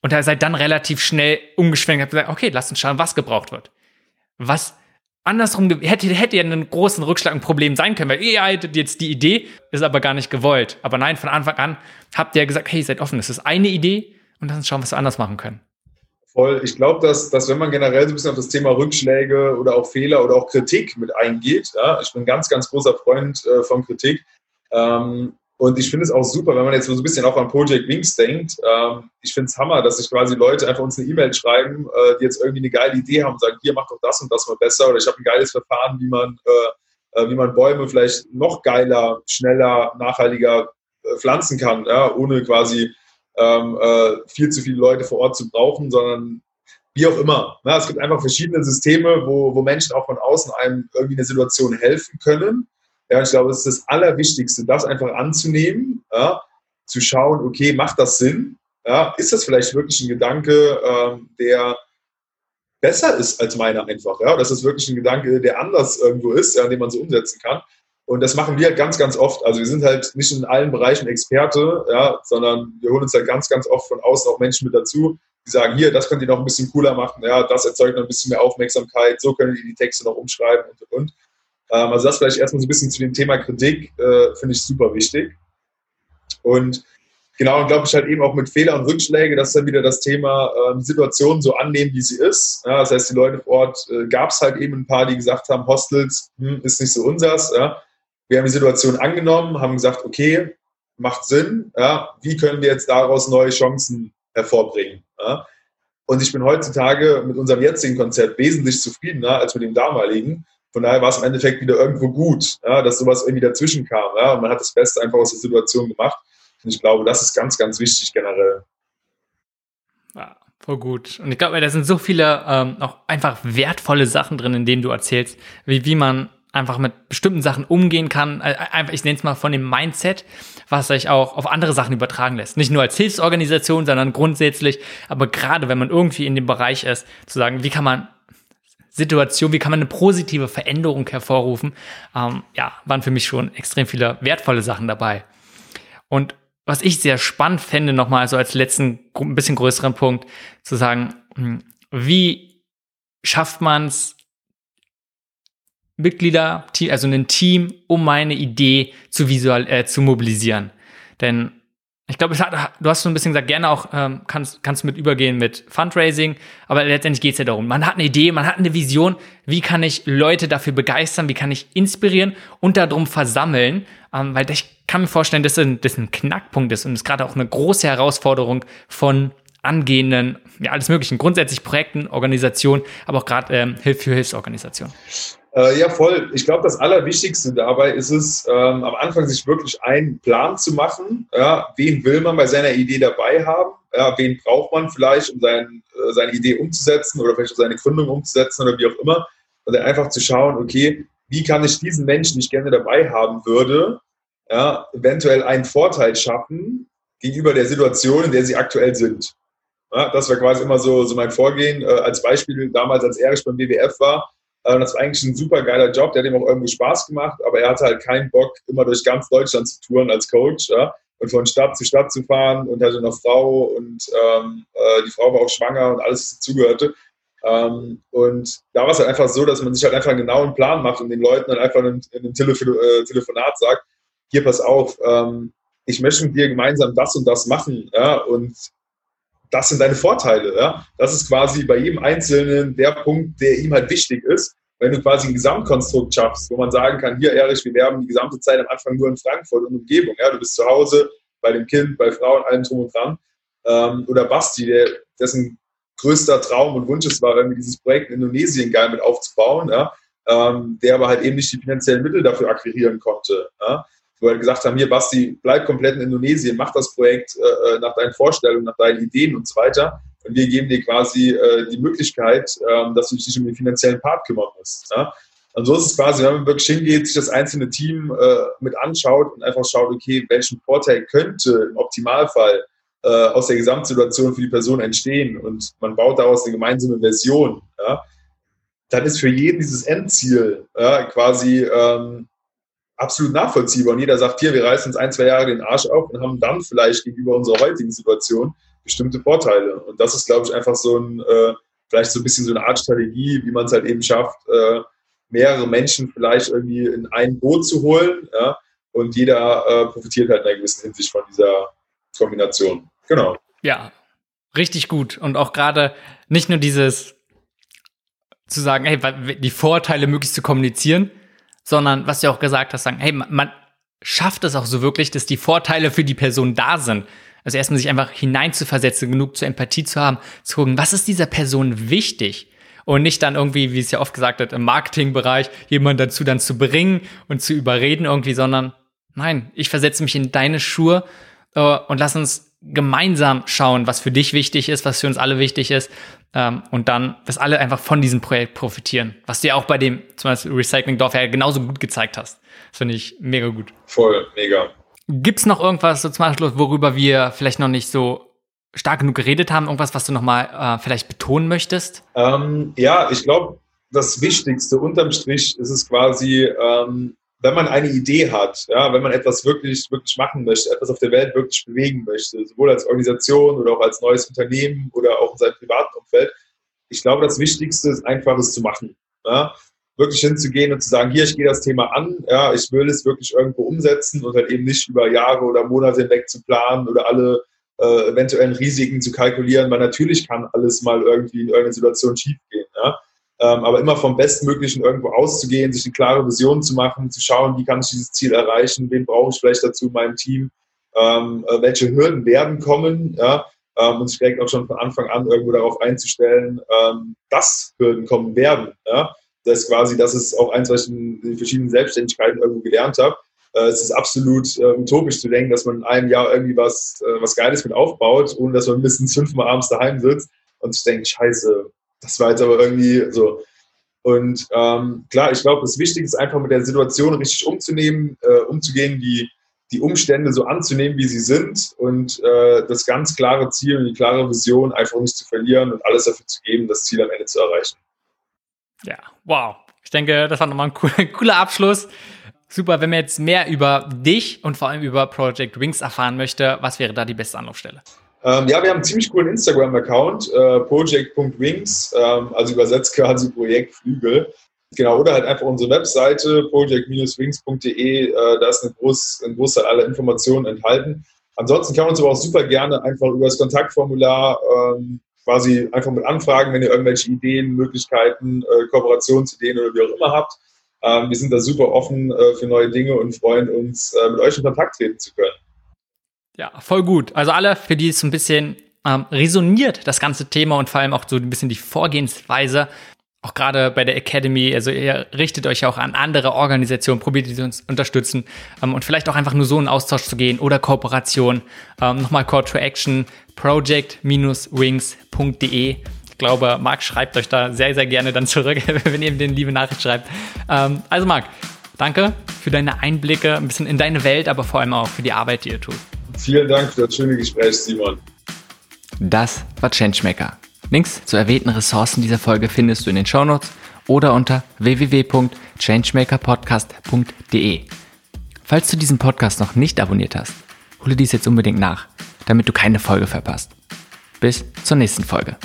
Und er seid dann relativ schnell umgeschwenkt und habt gesagt, okay, lass uns schauen, was gebraucht wird. Was andersrum hätte, hätte ja einen großen Rückschlag ein Problem sein können, weil ihr hattet jetzt die Idee, ist aber gar nicht gewollt. Aber nein, von Anfang an habt ihr gesagt, hey, seid offen, das ist eine Idee und dann schauen, was wir anders machen können. Voll. Ich glaube, dass, dass wenn man generell so ein bisschen auf das Thema Rückschläge oder auch Fehler oder auch Kritik mit eingeht, ja, ich bin ganz, ganz großer Freund äh, von Kritik, ähm, Und ich finde es auch super, wenn man jetzt so ein bisschen auch an Project Wings denkt. Ähm, ich finde es Hammer, dass sich quasi Leute einfach uns eine E-Mail schreiben, äh, die jetzt irgendwie eine geile Idee haben und sagen, hier, mach doch das und das mal besser. Oder ich habe ein geiles Verfahren, wie man, äh, äh, wie man Bäume vielleicht noch geiler, schneller, nachhaltiger pflanzen kann, ohne quasi ähm, äh, viel zu viele Leute vor Ort zu brauchen, sondern wie auch immer. Ja, es gibt einfach verschiedene Systeme, wo, wo Menschen auch von außen einem irgendwie eine Situation helfen können ja, ich glaube, es ist das Allerwichtigste, das einfach anzunehmen, ja, zu schauen, okay, macht das Sinn? Ja, ist das vielleicht wirklich ein Gedanke, ähm, der besser ist als meiner einfach? Ja, das ist wirklich ein Gedanke, der anders irgendwo ist, ja, den man so umsetzen kann. Und das machen wir halt ganz, ganz oft. Also wir sind halt nicht in allen Bereichen Experte, ja, sondern wir holen uns halt ganz, ganz oft von außen auch Menschen mit dazu, die sagen, hier, das könnt ihr noch ein bisschen cooler machen, ja, das erzeugt noch ein bisschen mehr Aufmerksamkeit, so können ihr die Texte noch umschreiben und, und, und. Ähm, also das vielleicht erstmal so ein bisschen zu dem Thema Kritik, äh, finde ich super wichtig. Und genau, und glaube ich halt eben auch mit Fehler und Rückschläge, das ist dann wieder das Thema, ähm, Situation so annehmen, wie sie ist. Ja, das heißt, die Leute vor Ort, äh, gab es halt eben ein paar, die gesagt haben, Hostels hm, ist nicht so unsers. Ja. Wir haben die Situation angenommen, haben gesagt, okay, macht Sinn. Ja. Wie können wir jetzt daraus neue Chancen hervorbringen? Und ich bin heutzutage mit unserem jetzigen Konzept wesentlich zufriedener als mit dem damaligen, von daher war es im Endeffekt wieder irgendwo gut, ja, dass sowas irgendwie dazwischen kam. Ja, und man hat das Beste einfach aus der Situation gemacht. Und ich glaube, das ist ganz, ganz wichtig generell. Ja, voll gut. Und ich glaube, da sind so viele ähm, auch einfach wertvolle Sachen drin, in denen du erzählst, wie, wie man einfach mit bestimmten Sachen umgehen kann. Äh, einfach, ich nenne es mal von dem Mindset, was sich auch auf andere Sachen übertragen lässt. Nicht nur als Hilfsorganisation, sondern grundsätzlich, aber gerade wenn man irgendwie in dem Bereich ist, zu sagen, wie kann man Situation, wie kann man eine positive Veränderung hervorrufen, ähm, ja, waren für mich schon extrem viele wertvolle Sachen dabei. Und was ich sehr spannend fände, nochmal so als letzten, ein bisschen größeren Punkt, zu sagen, hm, wie schafft man es, Mitglieder, also ein Team, um meine Idee zu visual, äh, zu mobilisieren. Denn ich glaube, du hast so ein bisschen gesagt, gerne auch ähm, kannst, kannst mit übergehen mit Fundraising, aber letztendlich geht es ja darum, man hat eine Idee, man hat eine Vision, wie kann ich Leute dafür begeistern, wie kann ich inspirieren und darum versammeln, ähm, weil ich kann mir vorstellen, dass das ein Knackpunkt ist und ist gerade auch eine große Herausforderung von angehenden, ja, alles möglichen, grundsätzlich Projekten, Organisationen, aber auch gerade ähm, Hilf für Hilfsorganisationen. Äh, ja, voll. Ich glaube, das Allerwichtigste dabei ist es, ähm, am Anfang sich wirklich einen Plan zu machen. Ja, wen will man bei seiner Idee dabei haben? Ja, wen braucht man vielleicht, um sein, äh, seine Idee umzusetzen oder vielleicht seine Gründung umzusetzen oder wie auch immer. Und dann einfach zu schauen, okay, wie kann ich diesen Menschen, die ich gerne dabei haben würde, ja, eventuell einen Vorteil schaffen gegenüber der Situation, in der sie aktuell sind. Ja, das war quasi immer so, so mein Vorgehen. Äh, als Beispiel damals, als Erich beim WWF war, das war eigentlich ein super geiler Job, der hat ihm auch irgendwie Spaß gemacht, aber er hatte halt keinen Bock, immer durch ganz Deutschland zu touren als Coach ja, und von Stadt zu Stadt zu fahren und hatte eine Frau und ähm, äh, die Frau war auch schwanger und alles, was dazugehörte. Ähm, und da war es halt einfach so, dass man sich halt einfach einen genauen Plan macht und den Leuten dann einfach in einem, in einem Telefon, äh, Telefonat sagt, hier pass auf, ähm, ich möchte mit dir gemeinsam das und das machen ja, und das sind deine Vorteile. Ja? Das ist quasi bei jedem Einzelnen der Punkt, der ihm halt wichtig ist. Wenn du quasi ein Gesamtkonstrukt schaffst, wo man sagen kann, hier Erich, wir werben die gesamte Zeit am Anfang nur in Frankfurt und Umgebung. Ja? Du bist zu Hause, bei dem Kind, bei Frauen, allem drum und dran. Ähm, oder Basti, der, dessen größter Traum und Wunsch es war, irgendwie dieses Projekt in Indonesien geil mit aufzubauen, ja? ähm, der aber halt eben nicht die finanziellen Mittel dafür akquirieren konnte. Ja? Wo wir gesagt haben, hier Basti, bleib komplett in Indonesien, mach das Projekt äh, nach deinen Vorstellungen, nach deinen Ideen und so weiter. Und wir geben dir quasi äh, die Möglichkeit, äh, dass du dich um den finanziellen Part kümmern musst. Ja? So ist es quasi, wenn man wirklich hingeht, sich das einzelne Team äh, mit anschaut und einfach schaut, okay, welchen Vorteil könnte im Optimalfall äh, aus der Gesamtsituation für die Person entstehen und man baut daraus eine gemeinsame Version, ja? dann ist für jeden dieses Endziel ja, quasi ähm, absolut nachvollziehbar. Und jeder sagt, hier, wir reißen uns ein, zwei Jahre den Arsch auf und haben dann vielleicht gegenüber unserer heutigen Situation bestimmte Vorteile. Und das ist, glaube ich, einfach so ein, äh, vielleicht so ein bisschen so eine Art Strategie, wie man es halt eben schafft, äh, mehrere Menschen vielleicht irgendwie in ein Boot zu holen. Ja? Und jeder äh, profitiert halt in einer gewissen Hinsicht von dieser Kombination. Genau. Ja, richtig gut. Und auch gerade nicht nur dieses zu sagen, hey, die Vorteile möglichst zu kommunizieren, sondern was du auch gesagt hast, sagen, hey, man, schafft es auch so wirklich, dass die Vorteile für die Person da sind. Also erstmal sich einfach hineinzuversetzen, genug zur Empathie zu haben, zu gucken, was ist dieser Person wichtig? Und nicht dann irgendwie, wie es ja oft gesagt wird, im Marketingbereich jemanden dazu dann zu bringen und zu überreden irgendwie, sondern nein, ich versetze mich in deine Schuhe äh, und lass uns gemeinsam schauen, was für dich wichtig ist, was für uns alle wichtig ist. Ähm, und dann, dass alle einfach von diesem Projekt profitieren. Was du ja auch bei dem zum Beispiel Recycling Dorf ja genauso gut gezeigt hast. Das finde ich mega gut. Voll, mega. Gibt's noch irgendwas so zum Abschluss, worüber wir vielleicht noch nicht so stark genug geredet haben? Irgendwas, was du nochmal äh, vielleicht betonen möchtest? Ähm, ja, ich glaube, das Wichtigste unterm Strich ist es quasi, ähm, wenn man eine Idee hat, ja, wenn man etwas wirklich, wirklich machen möchte, etwas auf der Welt wirklich bewegen möchte, sowohl als Organisation oder auch als neues Unternehmen oder auch in seinem privaten Umfeld, ich glaube, das Wichtigste ist einfach, es zu machen. Ja wirklich hinzugehen und zu sagen, hier, ich gehe das Thema an, ja, ich will es wirklich irgendwo umsetzen und halt eben nicht über Jahre oder Monate hinweg zu planen oder alle äh, eventuellen Risiken zu kalkulieren, weil natürlich kann alles mal irgendwie in irgendeiner Situation schiefgehen. Ja? Ähm, aber immer vom Bestmöglichen irgendwo auszugehen, sich eine klare Vision zu machen, zu schauen, wie kann ich dieses Ziel erreichen, wen brauche ich vielleicht dazu in meinem Team, ähm, äh, welche Hürden werden kommen, ja, ähm, und sich direkt auch schon von Anfang an irgendwo darauf einzustellen, dass Hürden kommen werden. Ja? Das ist quasi, das ist auch eins, was ich in den verschiedenen Selbstständigkeiten irgendwo gelernt habe. Äh, es ist absolut äh, utopisch zu denken, dass man in einem Jahr irgendwie was, was Geiles mit aufbaut, ohne dass man mindestens fünfmal abends daheim sitzt und sich denkt, scheiße, das war jetzt aber irgendwie so. Und ähm, klar, ich glaube, das Wichtige ist einfach mit der Situation richtig umzunehmen, äh, umzugehen, die, die Umstände so anzunehmen, wie sie sind und äh, das ganz klare Ziel und die klare Vision einfach nicht zu verlieren und alles dafür zu geben, das Ziel am Ende zu erreichen. Ja, wow. Ich denke, das war nochmal ein cooler, <laughs> cooler Abschluss. Super, wenn man jetzt mehr über dich und vor allem über Project Wings erfahren möchte, was wäre da die beste Anlaufstelle? Ähm, ja, wir haben einen ziemlich coolen Instagram-Account, äh, project.wings, ähm, also übersetzt quasi Projekt Flügel. Genau, oder halt einfach unsere Webseite project-wings.de, äh, da ist ein, groß, ein Großteil aller Informationen enthalten. Ansonsten kann man uns aber auch super gerne einfach über das Kontaktformular ähm, quasi einfach mit anfragen, wenn ihr irgendwelche Ideen, Möglichkeiten, äh, Kooperationsideen oder wie auch immer habt. Ähm, wir sind da super offen äh, für neue Dinge und freuen uns, äh, mit euch in Kontakt treten zu können. Ja, voll gut. Also alle, für die es so ein bisschen ähm, resoniert, das ganze Thema und vor allem auch so ein bisschen die Vorgehensweise, auch gerade bei der Academy, also ihr richtet euch auch an andere Organisationen, probiert die zu unterstützen ähm, und vielleicht auch einfach nur so in Austausch zu gehen oder Kooperation. Ähm, Nochmal Call to Action, project-wings.de. Ich glaube, Marc schreibt euch da sehr, sehr gerne dann zurück, <laughs> wenn ihr den liebe Nachricht schreibt. Ähm, also Marc, danke für deine Einblicke, ein bisschen in deine Welt, aber vor allem auch für die Arbeit, die ihr tut. Vielen Dank für das schöne Gespräch, Simon. Das war Changemaker. Links zu erwähnten Ressourcen dieser Folge findest du in den Shownotes oder unter www.changemakerpodcast.de. Falls du diesen Podcast noch nicht abonniert hast, hole dies jetzt unbedingt nach, damit du keine Folge verpasst. Bis zur nächsten Folge.